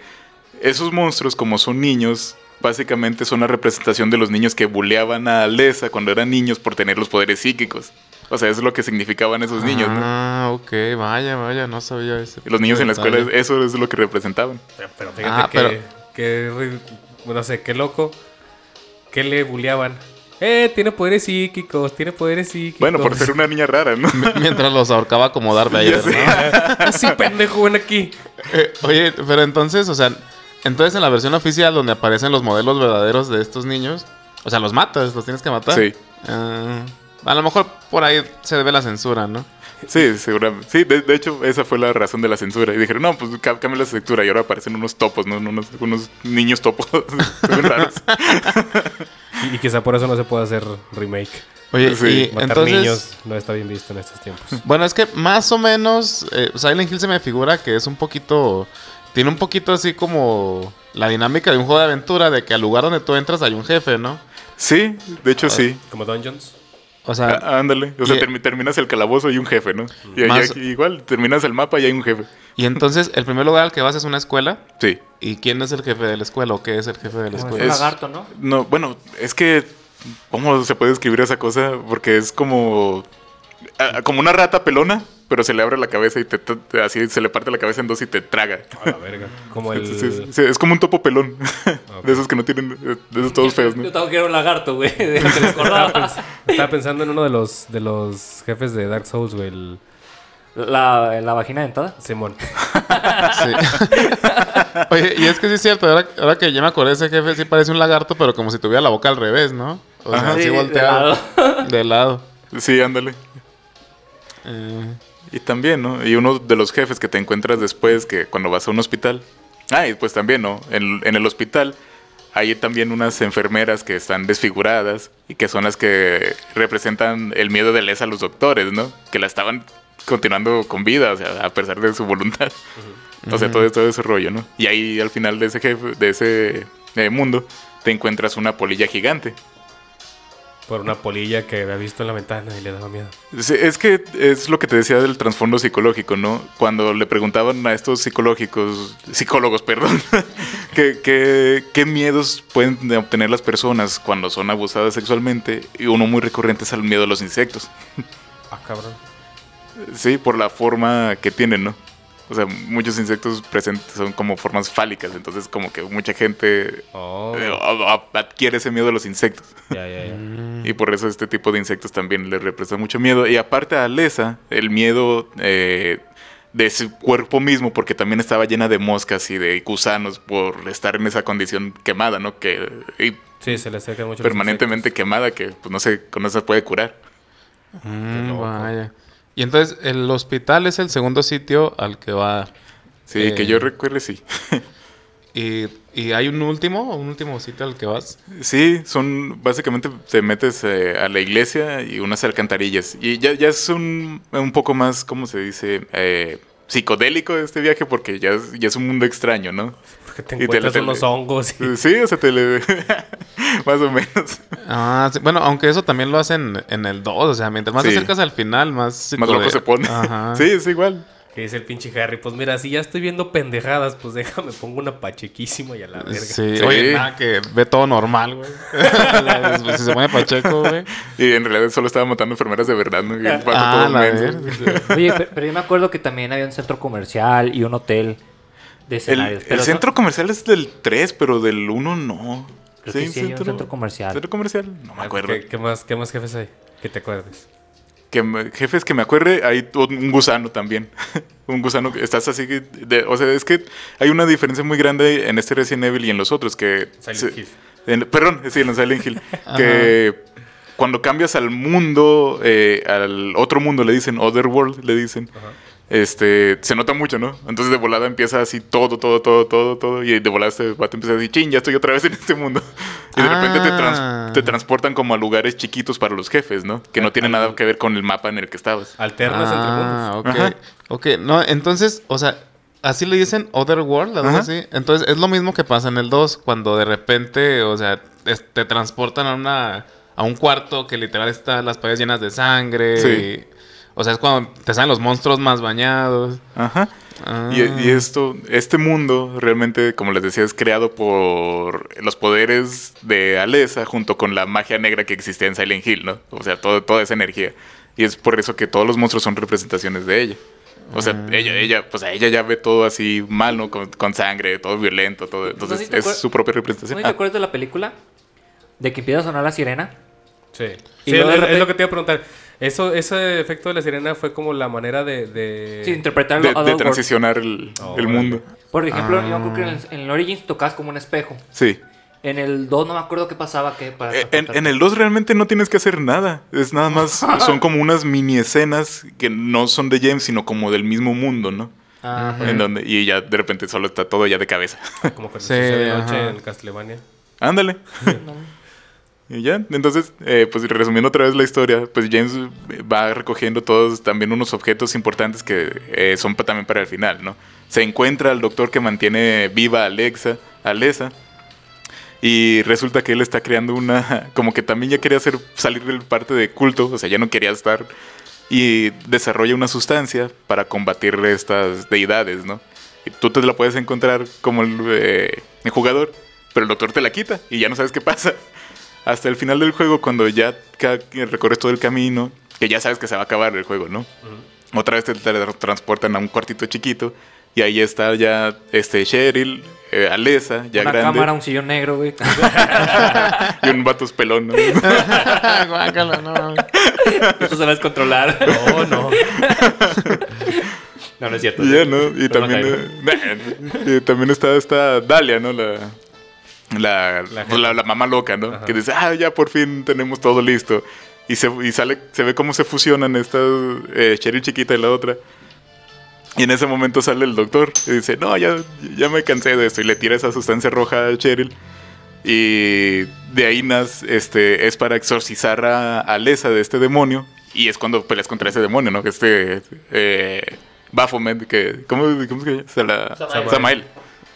esos monstruos como son niños, básicamente son la representación de los niños que buleaban a Alessa cuando eran niños por tener los poderes psíquicos. O sea, eso es lo que significaban esos niños, ¿no? Ah, ok, vaya, vaya, no sabía eso. Los niños en la escuela, eso es lo que representaban. Pero, pero fíjate Ah, que, pero- que no sé, qué loco. ¿Qué le buleaban? Eh, tiene poderes psíquicos, tiene poderes psíquicos. Bueno, por ser una niña rara, ¿no? [LAUGHS] Mientras los ahorcaba como Darth Vader. ¿no? [LAUGHS] Así pendejo, ven aquí. Eh, oye, pero entonces, o sea, entonces en la versión oficial donde aparecen los modelos verdaderos de estos niños, o sea, los matas, los tienes que matar. Sí. Ah, a lo mejor por ahí se debe la censura, ¿no? Sí, seguramente. Sí, de, de hecho, esa fue la razón de la censura. Y dijeron, no, pues cambia la estructura. Y ahora aparecen unos topos, ¿no? Unos, unos niños topos. [LAUGHS] Muy raros. [LAUGHS] Y, y quizá por eso no se puede hacer remake. Oye, Sí, y Matar entonces, niños no está bien visto en estos tiempos. [LAUGHS] bueno, es que más o menos eh, Silent Hill se me figura que es un poquito, tiene un poquito así como la dinámica de un juego de aventura, de que al lugar donde tú entras hay un jefe, ¿no? Sí, de hecho, sí. Como Dungeons. O sea, Ah, ándale. O sea, y- termi- terminas el calabozo y un jefe, ¿no? Y, Más- aquí igual, terminas el mapa y hay un jefe. y entonces el primer lugar al que vas es una escuela. Sí. ¿Y quién es el jefe de la escuela o qué es el jefe de la Como es escuela? un lagarto, ¿no? No, bueno, es que. ¿Cómo se puede describir esa cosa? Porque es como. ah, como una rata pelona, pero se le abre la cabeza y te, te- así se le parte la cabeza en dos y te traga. A la verga. Como el. Sí, sí, sí, es como un topo pelón. [LAUGHS] De esos que no tienen, de esos todos feos, ¿no? Yo tengo que era un lagarto, güey. [LAUGHS] De acordaba. Estaba pensando en uno de los, de los jefes de Dark Souls, güey. El La, la vagina dentada. Simón. Sí. [LAUGHS] Oye, y es que sí es cierto, ahora, ahora que ya me acordé, ese jefe sí parece un lagarto, pero como si tuviera la boca al revés, ¿no? O sea, Ajá. así Sí, de volteado. De lado. Sí, ándale. Eh, Y también, ¿no? Y uno de los jefes que te encuentras después, que cuando vas a un hospital. Ah, y pues también, ¿no? En, en el hospital hay también unas enfermeras que están desfiguradas y que son las que representan el miedo de Les a los doctores, ¿no? Que la estaban continuando con vida, o sea, a pesar de su voluntad. O sea, todo, todo ese rollo, ¿no? Y ahí al final de ese jefe, de ese eh, mundo, te encuentras una polilla gigante. Por una polilla que había visto en la ventana y le daba miedo. Sí, es que es lo que te decía del trasfondo psicológico, ¿no? Cuando le preguntaban a estos psicológicos, psicólogos, perdón, [LAUGHS] que, que- qué miedos pueden obtener las personas cuando son abusadas sexualmente, y uno muy recurrente es el miedo a los insectos. Ah, cabrón. Sí, por la forma que tienen, ¿no? O sea, muchos insectos presentes son como formas fálicas, entonces como que mucha gente Oh. eh, adquiere ese miedo a los insectos. Ya, ya, ya. Y por eso este tipo de insectos también le representa mucho miedo. Y aparte a Alesa, el miedo eh, de su cuerpo mismo, porque también estaba llena de moscas y de gusanos por estar en esa condición quemada, ¿no? Que y Sí, se le acerca mucho. los permanentemente quemada, que pues no se, no se puede curar. mm, loco. vaya. Y entonces, el hospital es el segundo sitio al que va. Sí, Eh. que yo recuerde, sí. [LAUGHS] Y, y hay un último, un último sitio al que vas. Sí, son básicamente te metes eh, a la iglesia y unas alcantarillas. Y ya, ya es un, un poco más, ¿cómo se dice? Eh, psicodélico este viaje porque ya es, ya es un mundo extraño, ¿no? Porque te Y te encuentras le- unos hongos. y- Sí, o sea, te le... [LAUGHS] más o menos. Ah, sí, bueno, aunque eso también lo hacen en el 2, o sea, mientras más te acercas al final, más... Más loco se pone. Ajá. Sí, es igual. Que dice el pinche Harry, pues mira, si ya estoy viendo pendejadas, pues déjame, pongo una pachequísima y a la verga. Sí, Sí. oye, nada, que ve todo normal, güey. [LAUGHS] Pues, si se pone Pacheco, güey. Y en realidad solo estaba matando enfermeras de verdad, ¿no? Y el Ah, todo la verga. Oye, pero, pero yo me acuerdo que también había un centro comercial y un hotel de escenarios. el centro comercial es del 3, pero del 1 no. Creo que sí hay un centro comercial. ¿Centro comercial? No me acuerdo. ¿Qué, qué más, ¿Qué más jefes hay? Que te acuerdes. Que me- jefes que me acuerde, hay un gusano también. [LAUGHS] un gusano que estás así. que de- o sea, es que hay una diferencia muy grande en este Resident Evil y en los otros. que Silent se- Hill. en- Perdón, sí, en Silent Hill. [LAUGHS] que cuando cambias al mundo, eh, al otro mundo le dicen, Otherworld le dicen. Ajá. Este, se nota mucho, ¿no? Entonces de volada empieza así todo, todo, todo, todo, todo. Y de volada este vato empieza a decir, ching, ya estoy otra vez en este mundo. [LAUGHS] Y de repente te, trans- Ah. te transportan como a lugares chiquitos para los jefes, ¿no? Que no tienen nada que ver con el mapa en el que estabas. Alternas entre Ah, mundos. ok. Ajá. Ok, no, entonces, o sea, así le dicen Otherworld, algo así. Entonces, es lo mismo que pasa en el 2, cuando de repente, o sea, te transportan a una a un cuarto que literal está las paredes llenas de sangre. Sí. y- o sea, es cuando te salen los monstruos más bañados. Ajá. Ah. Y, y esto, este mundo realmente, como les decía, es creado por los poderes de Alesa junto con la magia negra que existía en Silent Hill, ¿no? O sea, todo, toda esa energía. Y es por eso que todos los monstruos son representaciones de ella. O sea, ella, ella, pues a ella ya ve todo así mal, ¿no? Con, con sangre, todo violento, todo. Entonces si es su propia ¿No representación. te Ah, acuerdas de la película? De que empieza a sonar la sirena. Sí. Y Sí, es, lo que te iba a preguntar. Eso, ese efecto de la sirena fue como la manera de... de... Sí, interpretar de, de transicionar el, Oh, el mundo. Por ejemplo, Ah. yo creo que en el, en el Origins tocas como un espejo. Sí. En el 2 no me acuerdo qué pasaba que para Eh, En, en el 2 realmente no tienes que hacer nada. Es nada más, [LAUGHS] son como unas mini escenas que no son de James, sino como del mismo mundo, ¿no? Ah, En donde, y ya de repente solo está todo ya de cabeza. Como cuando Sí, sucede de noche ajá. en Castlevania. Ándale. Y ya, entonces, eh, pues resumiendo otra vez la historia, pues James va recogiendo todos también unos objetos importantes que eh, son también para el final, ¿no? Se encuentra al doctor que mantiene viva a Alexa, a y resulta que él está creando una, [LAUGHS] como que también ya quería hacer salir del parte de culto, o sea, ya no quería estar, y desarrolla una sustancia para combatir estas deidades, ¿no? Y tú te la puedes encontrar como el, eh, el jugador, pero el doctor te la quita y ya no sabes qué pasa. Hasta el final del juego, cuando ya recorres todo el camino, que ya sabes que se va a acabar el juego, ¿no? Otra vez te transportan a un cuartito chiquito. Y ahí está ya este Cheryl, eh, Alesa, ya Una grande. cámara, un sillón negro, güey. [LAUGHS] Y un vato pelón. ¿no? [LAUGHS] Guácala, no mames. Tú sabes controlar. [LAUGHS] No, no. No, no es cierto. Y ya, ¿no? Y también, eh, y también está esta Dalia, ¿no? La, la, La pues, la, la mamá loca, ¿no? Ajá. Que dice, ah, ya por fin tenemos todo listo. Y, se, y sale, se ve cómo se fusionan estas eh, Cheryl chiquita y la otra. Y en ese momento sale el doctor y dice, no, ya, ya me cansé de esto. Y le tira esa sustancia roja a Cheryl. Y de ahí nace, este, es para exorcizar a, a Lesa de este demonio. Y es cuando peleas contra ese demonio, ¿no? Que este eh, Baphomet, que... ¿Cómo, cómo se llama? Se la- Samael. Samael.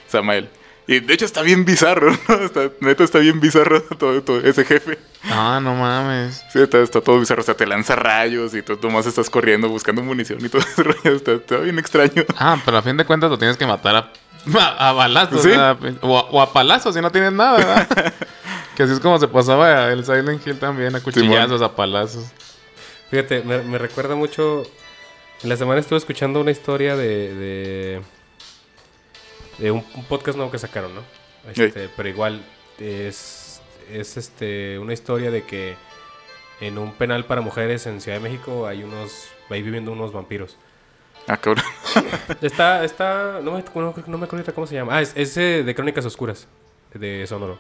Samael. Y de hecho está bien bizarro, ¿no? [LAUGHS] Está, neta está bien bizarro [LAUGHS] todo, todo ese jefe. Ah, no mames. Sí, está, está todo bizarro. O sea, te lanza rayos y tú nomás estás corriendo buscando munición y todo ese [LAUGHS] rollo. Está, está bien extraño. Ah, pero a fin de cuentas lo tienes que matar a, a, a balazos. O, a, o a palazos si no tienes nada, ¿verdad? que así es como se pasaba el Silent Hill también, a cuchillazos, a palazos. Fíjate, me, me recuerda mucho. En la semana estuve escuchando una historia de. de, de un, un podcast nuevo que sacaron, ¿no? Este, Pero igual es. Es este una historia de que en un penal para mujeres en Ciudad de México hay unos. Ahí viviendo unos vampiros. Ah, cabrón. [LAUGHS] Está, está, no me, no, no me acuerdo cómo se llama. Ah, es, es eh, de Crónicas Oscuras, de Sonoro.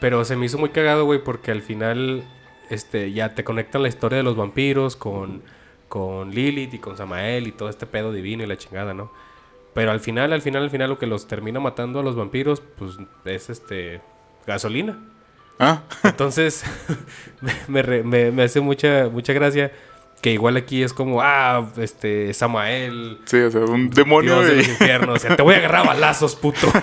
Pero se me hizo muy cagado, güey, porque al final, este, ya te conectan la historia de los vampiros con, con Lilith y con Samael y todo este pedo divino y la chingada, ¿no? Pero al final, al final, al final, lo que los termina matando a los vampiros, pues, es este, gasolina. Ah, Entonces, [LAUGHS] me, me re- me- me hace mucha, mucha gracia que igual aquí es como, ah, este, Samael, sí, o sea, un demonio Dios de los infiernos. O sea, te voy a agarrar balazos, puto. [LAUGHS]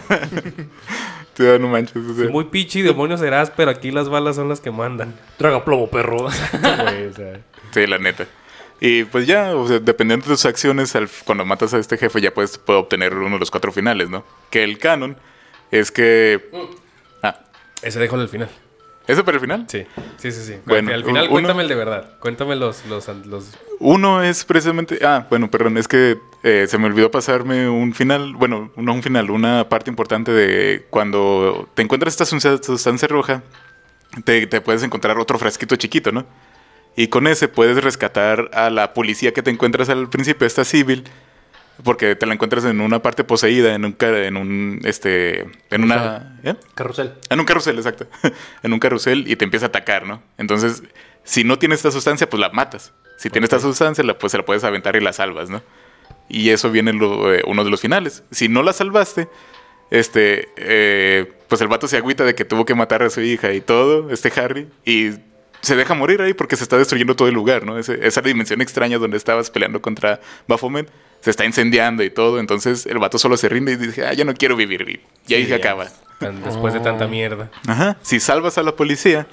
Sí, no manches. o sea. Muy pichi demonio serás, pero aquí las balas son las que mandan. Traga plomo, perro. [LAUGHS] Güey, o sea. Sí, la neta. Y pues ya, o sea, dependiendo de tus acciones, al- cuando matas a este jefe ya puedes, puedes obtener uno de los cuatro finales, ¿no? Que el canon es que... Ah, Ese déjalo al final. ¿eso para el final? Sí, sí, sí. sí. Bueno, al final, uno- cuéntame el de verdad. Cuéntame los, los, los... Uno es precisamente... Ah, bueno, perdón, es que eh, se me olvidó pasarme un final, bueno, no un final, una parte importante de cuando te encuentras esta sustancia, sustancia roja, te, te puedes encontrar otro frasquito chiquito, ¿no? Y con ese puedes rescatar a la policía que te encuentras al principio, esta civil, porque te la encuentras en una parte poseída, en un, en un, este, en una, ¿eh? Carrusel. En un carrusel, exacto. [LAUGHS] en un carrusel y te empieza a atacar, ¿no? Entonces, si no tienes esta sustancia, pues la matas. Si tienes esta sustancia, la, pues se la puedes aventar y la salvas, ¿no? Y eso viene lo- eh, uno de los finales. Si no la salvaste, este, eh, pues el vato se agüita de que tuvo que matar a su hija y todo, este Harry, y se deja morir ahí porque se está destruyendo todo el lugar, ¿no? Ese- esa dimensión extraña donde estabas peleando contra Baphomet se está incendiando y todo, entonces el vato solo se rinde y dice, ah, ya no quiero vivir, y ahí Sí, se ya. acaba. después de tanta mierda. Ajá. Si salvas a la policía,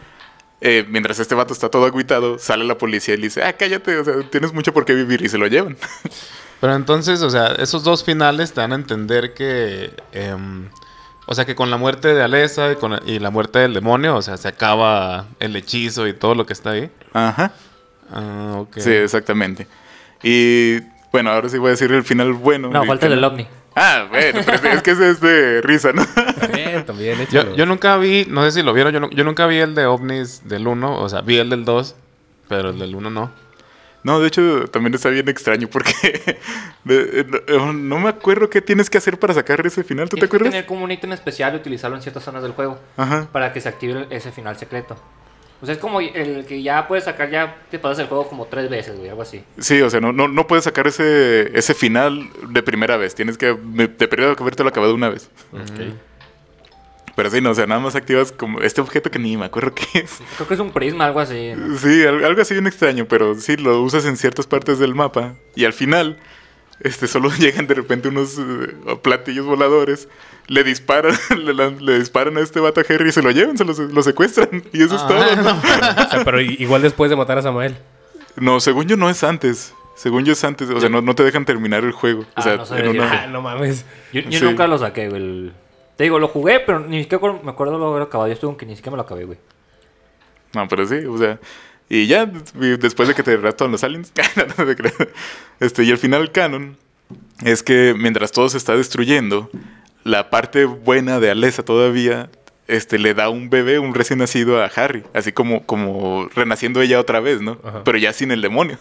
eh, mientras este vato está todo agüitado, sale la policía y le dice, ah, cállate, o sea, tienes mucho por qué vivir y se lo llevan. Pero entonces, o sea, esos dos finales te dan a entender que. em, o sea, que con la muerte de Alesa y, con, y la muerte del demonio, o sea, se acaba el hechizo y todo lo que está ahí. Ajá. Ah, ok. Sí, exactamente. Y bueno, ahora sí voy a decir el final bueno. No, falta el del ovni. Ah, bueno, pero es que ese es de risa, ¿no? También, también. Yo, yo nunca vi, no sé si lo vieron, yo, yo nunca vi el de ovnis del 1, o sea, vi el del 2, pero el del 1 no. No, de hecho, también está bien extraño porque [LAUGHS] de- no, no me acuerdo qué tienes que hacer para sacar ese final, ¿tú te Tienes que acuerdas? tener como un ítem especial y utilizarlo en ciertas zonas del juego. Ajá. Para que se active ese final secreto. O sea, es como el que ya puedes sacar, ya te pasas el juego como tres veces, güey, algo así. Sí, o sea, no, no, no puedes sacar ese, ese final de primera vez. Tienes que de primero que habértelo acabado una vez. Ok. Pero sí, no, o sea, nada más activas como este objeto que ni me acuerdo qué es. Creo que es un prisma, algo así. ¿no? Sí, al- algo así bien extraño, pero sí, lo usas en ciertas partes del mapa. Y al final, este, solo [LAUGHS] llegan de repente unos eh, platillos voladores, le disparan, [LAUGHS] le, disparan a este vato a Harry y se lo llevan, se lo, lo secuestran. Y eso es Ah, todo. no. O sea, pero i- igual después de matar a Samael. No, según yo no es antes. Según yo es antes. O sea, no, no te dejan terminar el juego. O Ah, sea, no en una- Ah, no mames. Yo, yo Sí. nunca lo saqué, güey. el- Te digo, lo jugué, pero ni siquiera me acuerdo lo haber acabado. Yo estuve que ni siquiera me lo acabé, güey. No, pero sí, o sea, Y ya, después de que te raptan los aliens. [LAUGHS] no te creas. este, y al final canon es que mientras todo se está destruyendo, la parte buena de Alessa todavía este, le da un bebé, un recién nacido a Harry. Así como, como renaciendo ella otra vez, ¿no? Ajá. Pero ya sin el demonio.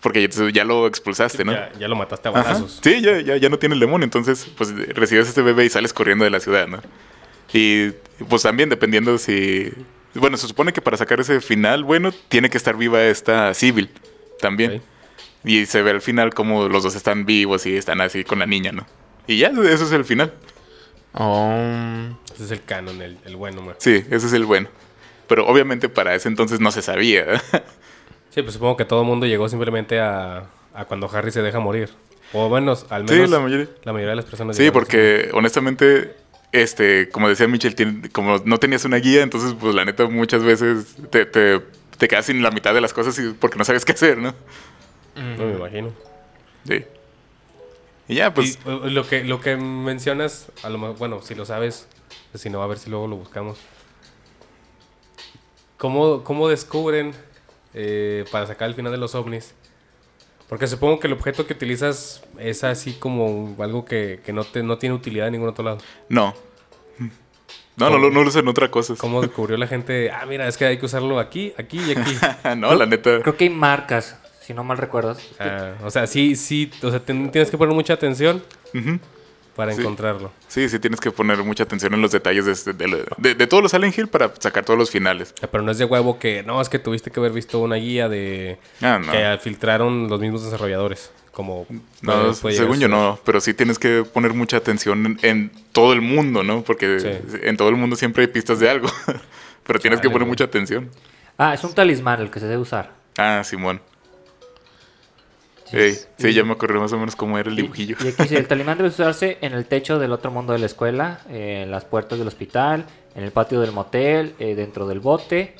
Porque ya, ya lo expulsaste, ¿no? Ya, ya lo mataste a Ajá. balazos. Sí, ya, ya, ya no tiene el demonio, entonces pues recibes este bebé y sales corriendo de la ciudad, ¿no? Y pues también dependiendo si... Bueno, se supone que para sacar ese final, bueno, tiene que estar viva esta Civil también. Y se ve al final como los dos están vivos y están así con la niña, ¿no? Y ya, eso es el final. Oh, Ese es el canon, el, el bueno, man. Sí, ese es el bueno. Pero obviamente para ese entonces no se sabía. ¿Eh? Sí, pues supongo que todo el mundo llegó simplemente a, a cuando Harry se deja morir. O bueno, al Sí, menos la mayoría. la mayoría de las personas. Sí, porque honestamente, este, como decía Michel, tiene- como no tenías una guía, entonces pues la neta muchas veces te, te, te quedas sin la mitad de las cosas y- porque no sabes qué hacer, ¿no? así. No me imagino. Sí. Y ya, pues... y uh, lo que, lo que mencionas, a lo mejor, bueno, si lo sabes, si no, a ver si luego lo buscamos. ¿Cómo, cómo descubren eh, para sacar el final de los ovnis? Porque supongo que el objeto que utilizas es así como algo que, que no, te, no tiene utilidad en ningún otro lado. No. No, no, lo- no lo usan otra cosa. ¿Cómo descubrió la gente? Ah, mira, es que hay que usarlo aquí, aquí y aquí. [LAUGHS] no, la neta. Creo que hay marcas, si no mal recuerdo. Ah, o sea, sí, sí, o sea, ten- tienes que poner mucha atención Ujú. Para Sí. encontrarlo. Sí, sí, tienes que poner mucha atención en los detalles de, este- de, lo- de- de todos los Silent Hill para sacar todos los finales. Sea, pero no es de huevo que, no, es que tuviste que haber visto una guía de Ah, no. que filtraron los mismos desarrolladores. Como No, puede- puede según yo no, pero sí tienes que poner mucha atención en, en todo el mundo, ¿no? Porque Sí. en todo el mundo siempre hay pistas de algo. [LAUGHS] pero tienes que poner güey. mucha atención. Ah, es un talismán el que se debe usar. Ah, Simón. Ey, sí, ya me acordé más o menos cómo era el dibujillo. y aquí el talismán debe usarse en el techo del otro mundo de la escuela, eh, en las puertas del hospital, en el patio del motel, eh, dentro del bote.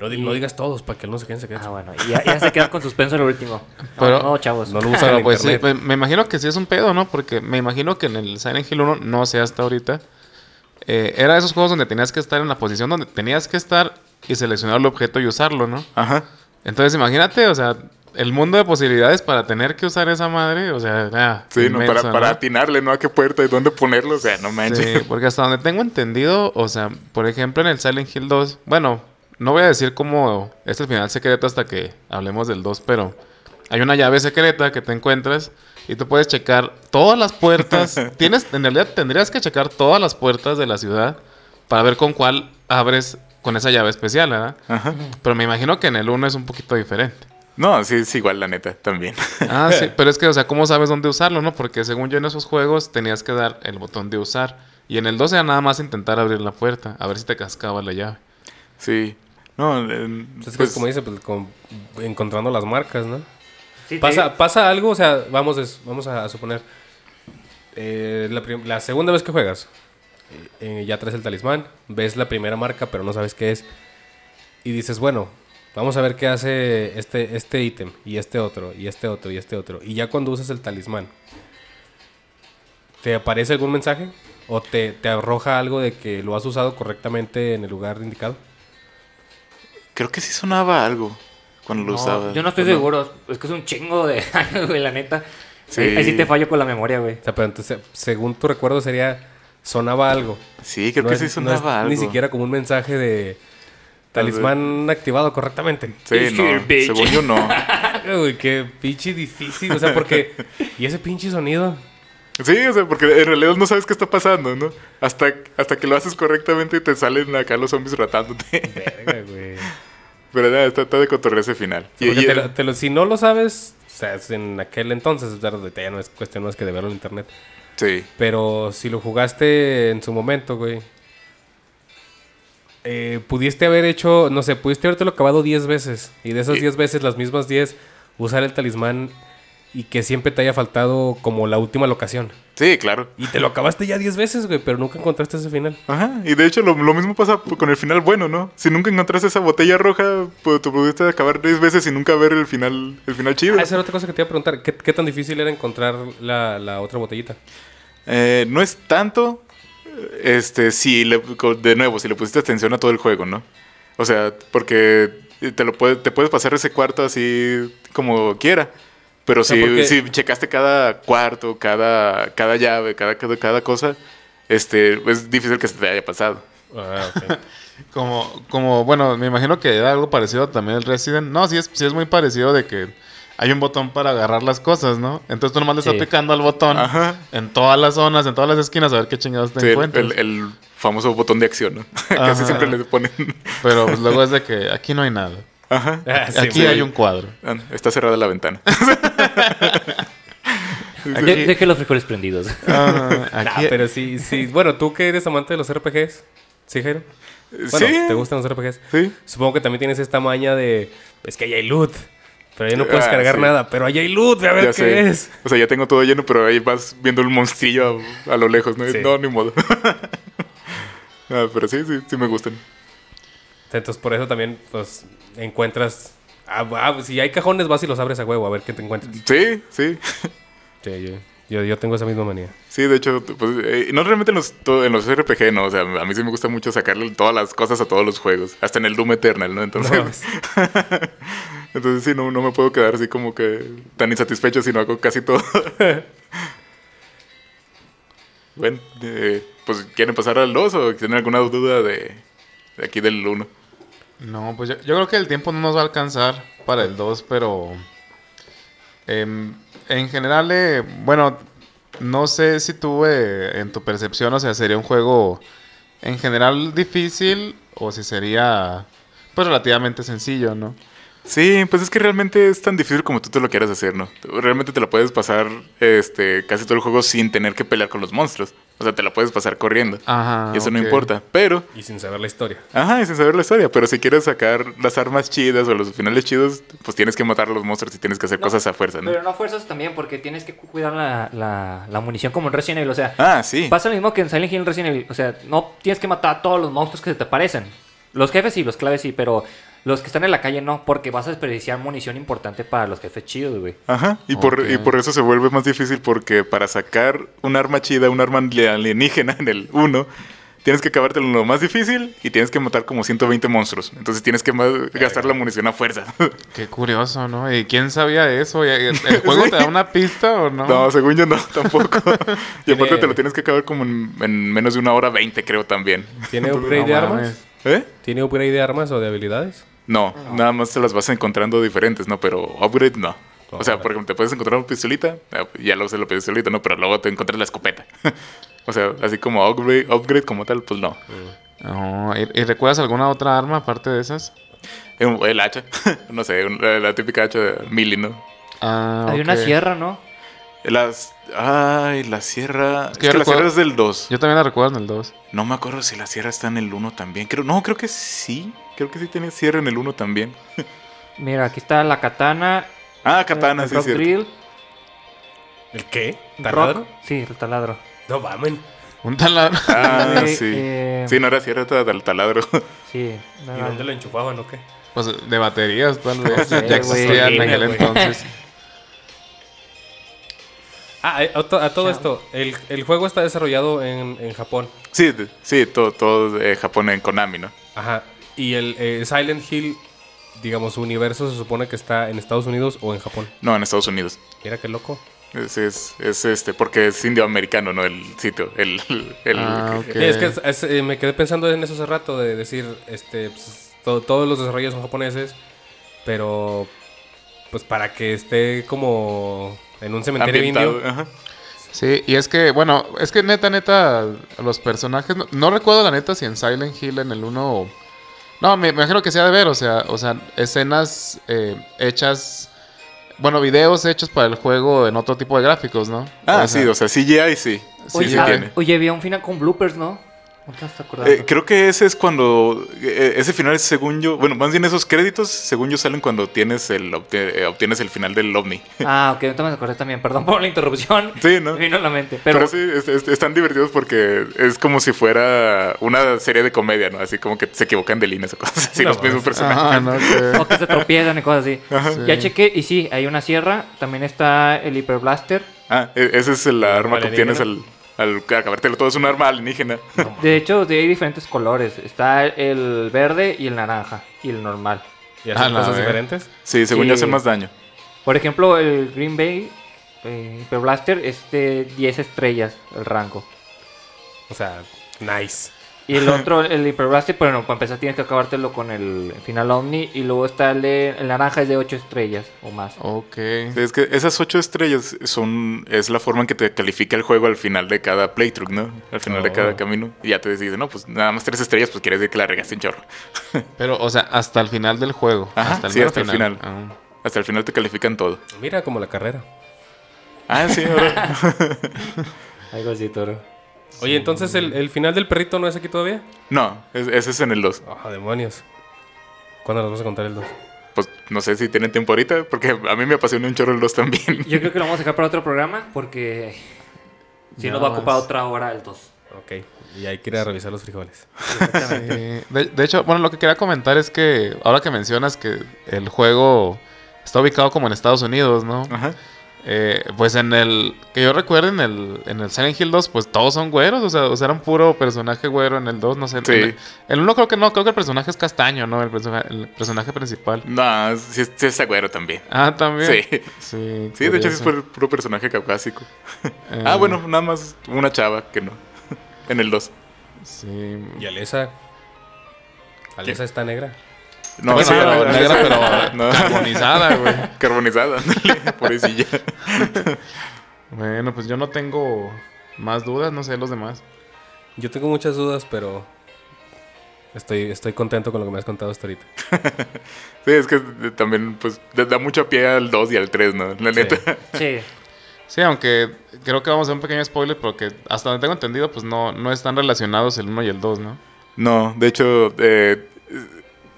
No, di- no digas todos para que no se queden secretos. Ah, bueno, y ya, ya se queda con suspenso el último. No, Pero- no, chavos. No lo [LAUGHS] usan Pero pues sí, me imagino que sí es un pedo, ¿no? Porque me imagino que en el Silent Hill 1, no sé hasta ahorita, eh, era de esos juegos donde tenías que estar en la posición donde tenías que estar y seleccionar el objeto y usarlo, ¿no? Ajá. Entonces imagínate, o sea, el mundo de posibilidades para tener que usar esa madre, o sea, Sí, no, para, para ¿no? atinarle, ¿no? A qué puerta y dónde ponerlo, o sea, no manches. Sí, porque hasta donde tengo entendido, o sea, por ejemplo en el Silent Hill 2, bueno, no voy a decir cómo es el final secreto hasta que hablemos del 2, pero hay una llave secreta que te encuentras y tú puedes checar todas las puertas. [LAUGHS] Tienes, en realidad tendrías que checar todas las puertas de la ciudad para ver con cuál abres con esa llave especial, ¿verdad? Ajá. Pero me imagino que en el 1 es un poquito diferente. No, sí, es igual, la neta, también. Ah, sí, [LAUGHS] pero es que, o sea, ¿cómo sabes dónde usarlo, no? Porque según yo en esos juegos tenías que dar el botón de usar. Y en el 2 era nada más intentar abrir la puerta, a ver si te cascaba la llave. Sí. No, eh, Entonces, pues, como dice, pues, con- encontrando las marcas, ¿no? Sí, Pasa, te- pasa algo, o sea, vamos, es- vamos a, a suponer, eh, la segunda vez que juegas, eh, eh, ya traes el talismán, ves la primera marca, pero no sabes qué es, y dices, bueno, vamos a ver qué hace este este ítem, y este otro, y este otro, y este otro, y ya cuando usas el talismán, ¿te aparece algún mensaje? ¿O te, te arroja algo de que lo has usado correctamente en el lugar indicado? creo que sí sonaba algo cuando lo no, usaba. yo no estoy ¿O no? seguro. Es que es un chingo de [LAUGHS] años, güey, la neta. Sí. Ahí, ahí sí te fallo con la memoria, güey. O sea, pero entonces, según tu recuerdo sería, sonaba algo. Sí, creo No que es- sí no es sonaba algo. Ni siquiera como un mensaje de talismán activado correctamente. Sí, It's no, here, bitch. según yo no. [LAUGHS] Uy, qué pinche difícil. O sea, porque. [LAUGHS] ¿Y ese pinche sonido? Sí, o sea, porque en realidad no sabes qué está pasando, ¿no? Hasta, hasta que lo haces correctamente y te salen acá los zombies ratándote. Verga, güey. [LAUGHS] Pero nada, está, está de cotorreo ese final. Y- Porque y- te lo- te lo- si no lo sabes, o sea, es en aquel entonces, ya no es cuestión más que de verlo en internet. Sí. Pero si lo jugaste en su momento, güey. Eh, pudiste haber hecho, no sé, pudiste habértelo acabado 10 veces. Y de esas Y- 10 veces, las mismas 10, usar el talismán y que siempre te haya faltado como la última locación. Sí, claro. Y te lo acabaste ya 10 veces, güey, pero nunca encontraste ese final. Ajá, y de hecho lo, lo mismo pasa con el final bueno, ¿no? Si nunca encontraste esa botella roja, pues te pudiste acabar 10 veces y nunca ver el final, el final chido. Ah, esa era otra cosa que te iba a preguntar. ¿Qué, qué tan difícil era encontrar la, la otra botellita? Eh, no es tanto, este, si le, de nuevo, si le pusiste atención a todo el juego, ¿no? O sea, porque te lo puede, te puedes pasar ese cuarto así como quiera. Pero sea, si, porque- si checaste cada cuarto, cada, cada llave, cada, cada, cada cosa, este, es difícil que se te haya pasado. Ah. [LAUGHS] Como, como, bueno, me imagino que era algo parecido también el Resident. No, sí es, sí es muy parecido de que hay un botón para agarrar las cosas, ¿no? Entonces tú nomás le estás Sí. picando al botón Ajá. en todas las zonas, en todas las esquinas, a ver qué chingados te Sí, encuentras. el- el famoso botón de acción, ¿no? [LAUGHS] Ajá. Casi siempre le ponen. Pero pues, luego es de que aquí no hay nada. Ajá. Ah, sí, aquí hay un cuadro. Está cerrada la ventana. [LAUGHS] De- deje los frijoles prendidos. [LAUGHS] Ah, Nah, pero sí, sí. Bueno, tú que eres amante de los RPGs, ¿sí, Jairo? Bueno, sí. ¿te gustan los RPGs? Sí. Supongo que también tienes esta maña de. Es que ahí hay loot. Pero ahí no puedes Ah, cargar sí. nada. Pero ahí hay loot, ve a ver Ya qué sé. es. O sea, ya tengo todo lleno, pero ahí vas viendo el monstrillo a, a lo lejos, ¿no? Sí. No, ni modo. [LAUGHS] Ah, pero sí, sí, sí me gustan. Entonces, por eso también, pues, encuentras. Ah, ah, si hay cajones, vas y los abres a huevo a ver qué te encuentras. Sí, sí. Sí, yo, yo, yo tengo esa misma manía. Sí, de hecho, pues, eh, no realmente en los, en los RPG, no. O sea, a mí sí me gusta mucho sacarle todas las cosas a todos los juegos. Hasta en el Doom Eternal, ¿no? Entonces, [LAUGHS] entonces sí, no, no me puedo quedar así como que tan insatisfecho si no hago casi todo. [LAUGHS] bueno, eh, pues, ¿quieren pasar al 2 o tienen alguna duda de, de aquí del 1? No, pues yo, creo que el tiempo no nos va a alcanzar para el 2, pero em, en general, eh, bueno, no sé si tú eh, en tu percepción, o sea, sería un juego en general difícil o si sería pues relativamente sencillo, ¿no? Sí, pues es que realmente es tan difícil como tú te lo quieras hacer, ¿no? Realmente te la puedes pasar este, casi todo el juego sin tener que pelear con los monstruos. O sea, te la puedes pasar corriendo. Ajá. y eso no importa. Pero, Y sin saber la historia. ajá, y sin saber la historia. Pero si quieres sacar las armas chidas o los finales chidos, pues tienes que matar a los monstruos y tienes que hacer cosas a fuerza, ¿no? Pero no fuerzas también, porque tienes que cu- cuidar la, la, la munición como en Resident Evil. O sea, Ah, sí. pasa lo mismo que en Silent Hill Resident Evil. O sea, no tienes que matar a todos los monstruos que se te aparecen. Los jefes sí, los claves sí, pero los que están en la calle no, porque vas a desperdiciar munición importante para los jefes chidos, güey. Ajá, y por, y por eso se vuelve más difícil porque para sacar un arma chida, un arma alienígena en el 1, tienes que acabarte lo más difícil y tienes que matar como 120 monstruos. Entonces tienes que ma- gastar la munición a fuerza. [LAUGHS] Qué curioso, ¿no? ¿Y quién sabía eso? ¿Y ¿El, [LAUGHS] juego te da una pista o no? No, según yo no, [LAUGHS] tampoco. y aparte Tiene- te lo tienes que acabar como en, en menos de una hora 20, creo también. ¿Tiene No upgrade de armas? ¿Eh? ¿Tiene upgrade de armas o de habilidades? No, nada más te las vas encontrando diferentes, ¿no? Pero upgrade no. O sea, por ejemplo, te puedes encontrar una pistolita, ah, ya lo usé la pistolita, ¿no? Pero luego te encuentras la escopeta. [LAUGHS] o sea, así como upgrade, upgrade como tal, pues no. No, ¿Y, y recuerdas alguna otra arma aparte de esas? El, el hacha, [LAUGHS] no sé, un- la, la típica hacha de mili, ¿no? Ah, Hay una sierra, ¿no? Las... Ay, la sierra... Es que que, yo la recuerdo- sierra es del 2. Yo también la recuerdo en el 2. No me acuerdo si la sierra está en el 1 también. Creo, no, creo que sí. Creo que sí tiene sierra en el 1 también. [LAUGHS] Mira, aquí está la katana. Ah, katana, el sí, rock cierto. drill, ¿El qué? rock- ¿Taladro? Sí, el taladro. No, mamen. Un taladro. Ah, [LAUGHS] Eh, sí. eh, Sí, no era era del taladro. [LAUGHS] Sí. ¿Y dónde lo enchufaban o qué? Pues de baterías, tal vez. ya existían en aquel entonces. Ah, eh, a, to- a todo esto, el, el juego está desarrollado en, en Japón. Sí, sí, todo, todo de Japón en Konami, ¿no? Ajá. Y el eh, Silent Hill, digamos, su universo se supone que está en Estados Unidos o en Japón. No, en Estados Unidos. Mira qué loco. Es, es, es este, porque es indioamericano, ¿no? El sitio. El, el- Ah, es que es- es, eh, me quedé pensando en eso hace rato, de decir, este, pues, to- todos los desarrollos son japoneses, pero pues para que esté como en un cementerio ambientado, indio. ajá. Sí, y es que, bueno, es que neta, neta, los personajes. No, no recuerdo la neta si en Silent Hill en el 1. No, me, me imagino que sea de ver, o sea, o sea escenas eh, hechas. Bueno, videos hechos para el juego en otro tipo de gráficos, ¿no? Ah, O sea, sí, o sea, CGI sí. Sí, Oye, sí tiene. oye, había un final con bloopers, ¿no? ¿No te estás acordando? Eh, creo que ese es cuando. eh, ese final es según yo. Bueno, más bien esos créditos, según yo, salen cuando tienes el, eh, obtienes el final del ovni. [LAUGHS] Ah, ok, entonces me acordé también. Perdón por la interrupción. [LAUGHS] Sí, ¿no? Me vino a la mente. Pero, Pero, sí, es- es- están divertidos porque es como si fuera una serie de comedia, ¿no? Así como que se equivocan de líneas o cosas así, [LAUGHS] No, los mismos pues, personajes. Ah, no, o que se tropiezan y cosas así. Sí. Ya chequé y sí, hay una sierra. También está el Hyper Blaster. Ah, e- ese es el arma que obtienes al, al acabártelo todo. Es un arma alienígena. [LAUGHS] De hecho, hay diferentes colores. Está el verde y el naranja. Y el normal. ¿Y hacen cosas diferentes? Sí, según Sí. yo hace más daño. Por ejemplo, el Green Bay eh, Hyper Blaster es de 10 estrellas el rango. O sea, nice. Y el otro, el Hyper Blaster, bueno, para empezar tienes que acabártelo con el final Omni. Y luego está el, de- el naranja, es de 8 estrellas o más. Ok. Es que esas ocho estrellas son es la forma en que te califica el juego al final de cada playthrough, ¿no? Al final de Oh. cada camino. Y ya te decides, no, pues nada más tres estrellas, pues quiere decir que la regaste en chorro. [LAUGHS] Pero, o sea, hasta el final del juego. Ajá, hasta el sí, hasta el final. Ah. Hasta el final te califican todo. Mira como la carrera. Ah, sí, ahora. Algo así, toro. Oye, entonces el, el final del perrito no es aquí todavía. no, es- ese es en el 2. Ah, demonios. ¿Cuándo nos vas a contar el 2? Pues no sé si tienen tiempo ahorita, porque a mí me apasiona un chorro el 2 también. Yo creo que lo vamos a dejar para otro programa porque si nos va a ocupar otra hora el 2. Ok. Y hay que ir a revisar los frijoles. Eh, de, de hecho, bueno, lo que quería comentar es que ahora que mencionas que el juego está ubicado como en Estados Unidos, ¿no? Ajá. Eh, pues en el, que yo recuerdo en el, en el Silent Hill 2, pues todos son güeros, o sea, o sea, era un puro personaje güero en el 2, no sé. Sí. En el, en el 1 creo que no, creo que el personaje es castaño, ¿no? El, personaje- el personaje principal. No, sí, es- sí es agüero también. Ah, también. Sí. Sí, Sí, de hecho sí el puro personaje caucásico. Eh, Ah, bueno, nada más una chava que no. [LAUGHS] En el 2. Sí. ¿Y Alesa? ¿Alesa está negra? No, Bueno, sí, pero la- negra, pero No. carbonizada, güey. [LAUGHS] Carbonizada, ándale, pobrecilla. [LAUGHS] Bueno, pues yo no tengo más dudas, no sé los demás. Yo tengo muchas dudas, pero estoy, estoy contento con lo que me has contado hasta ahorita. [LAUGHS] Sí, es que también, pues, da mucho pie al 2 y al 3, ¿no? La Sí. neta. Sí. Sí, aunque creo que vamos a hacer un pequeño spoiler porque hasta donde tengo entendido, pues no, no están relacionados el 1 y el 2, ¿no? No, de hecho, eh,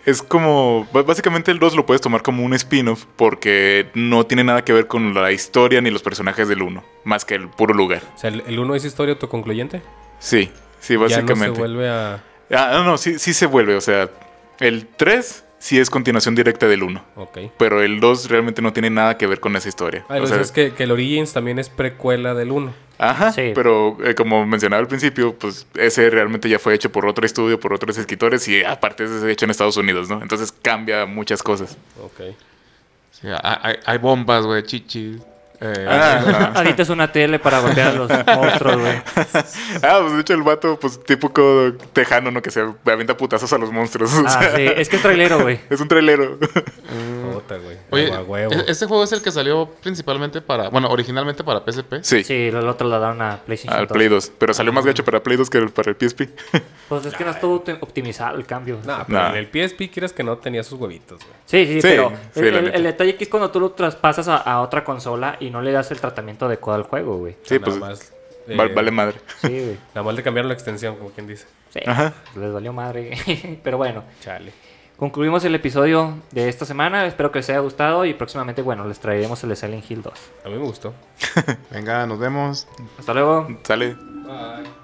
es como. Básicamente el 2 lo puedes tomar como un spin-off porque no tiene nada que ver con la historia ni los personajes del 1, más que el puro lugar. O sea, ¿el, el uno es historia autoconcluyente? Sí, sí, Ya no básicamente. se vuelve a... Ah, no, no, sí, sí se vuelve. O sea, el 3 sí es continuación directa del 1. Ok. Pero el 2 realmente no tiene nada que ver con esa historia. Ah, O sea, es que, que el Origins también es precuela del 1. Ajá, Sí. pero eh, como mencionaba al principio, pues ese realmente ya fue hecho por otro estudio, por otros escritores y aparte es hecho en Estados Unidos, ¿no? Entonces cambia muchas cosas. Ok. Sí, hay- hay bombas, güey, chichis. Eh, Ah, Ahorita es una tele para golpear a los [LAUGHS] monstruos, güey. ah, pues de hecho el vato, pues típico tejano, ¿no? Que se avienta putazos a los monstruos. o Ah, sea, sí. Es que es trailero, güey. [LAUGHS] Es un trailero. [LAUGHS] Puta, güey. Oye, huevo. ¿e- ¿este juego es el que salió principalmente para, bueno, originalmente para PSP? Sí, Sí, lo, lo trasladaron a PlayStation al 2. Play 2. Pero salió más gacho para Play 2 que para el PSP. Pues es que no estuvo optimizado el cambio. No, pero Nah. en el PSP quieras que no tenía sus huevitos, güey. Sí, sí, Sí, pero sí, el, el- el detalle aquí es cuando tú lo traspasas a, a otra consola y no le das el tratamiento adecuado al juego, güey. Sí, Nada pues más, eh, val- vale madre. Sí, güey. [LAUGHS] Nada más le cambiaron la extensión, como quien dice. Sí, Ajá. les valió madre. [LAUGHS] pero bueno, Chale. concluimos el episodio de esta semana. Espero que les haya gustado y próximamente, bueno, les traeremos el de Silent Hill 2. A mí me gustó. [LAUGHS] Venga, nos vemos. Hasta luego. Sale. Bye.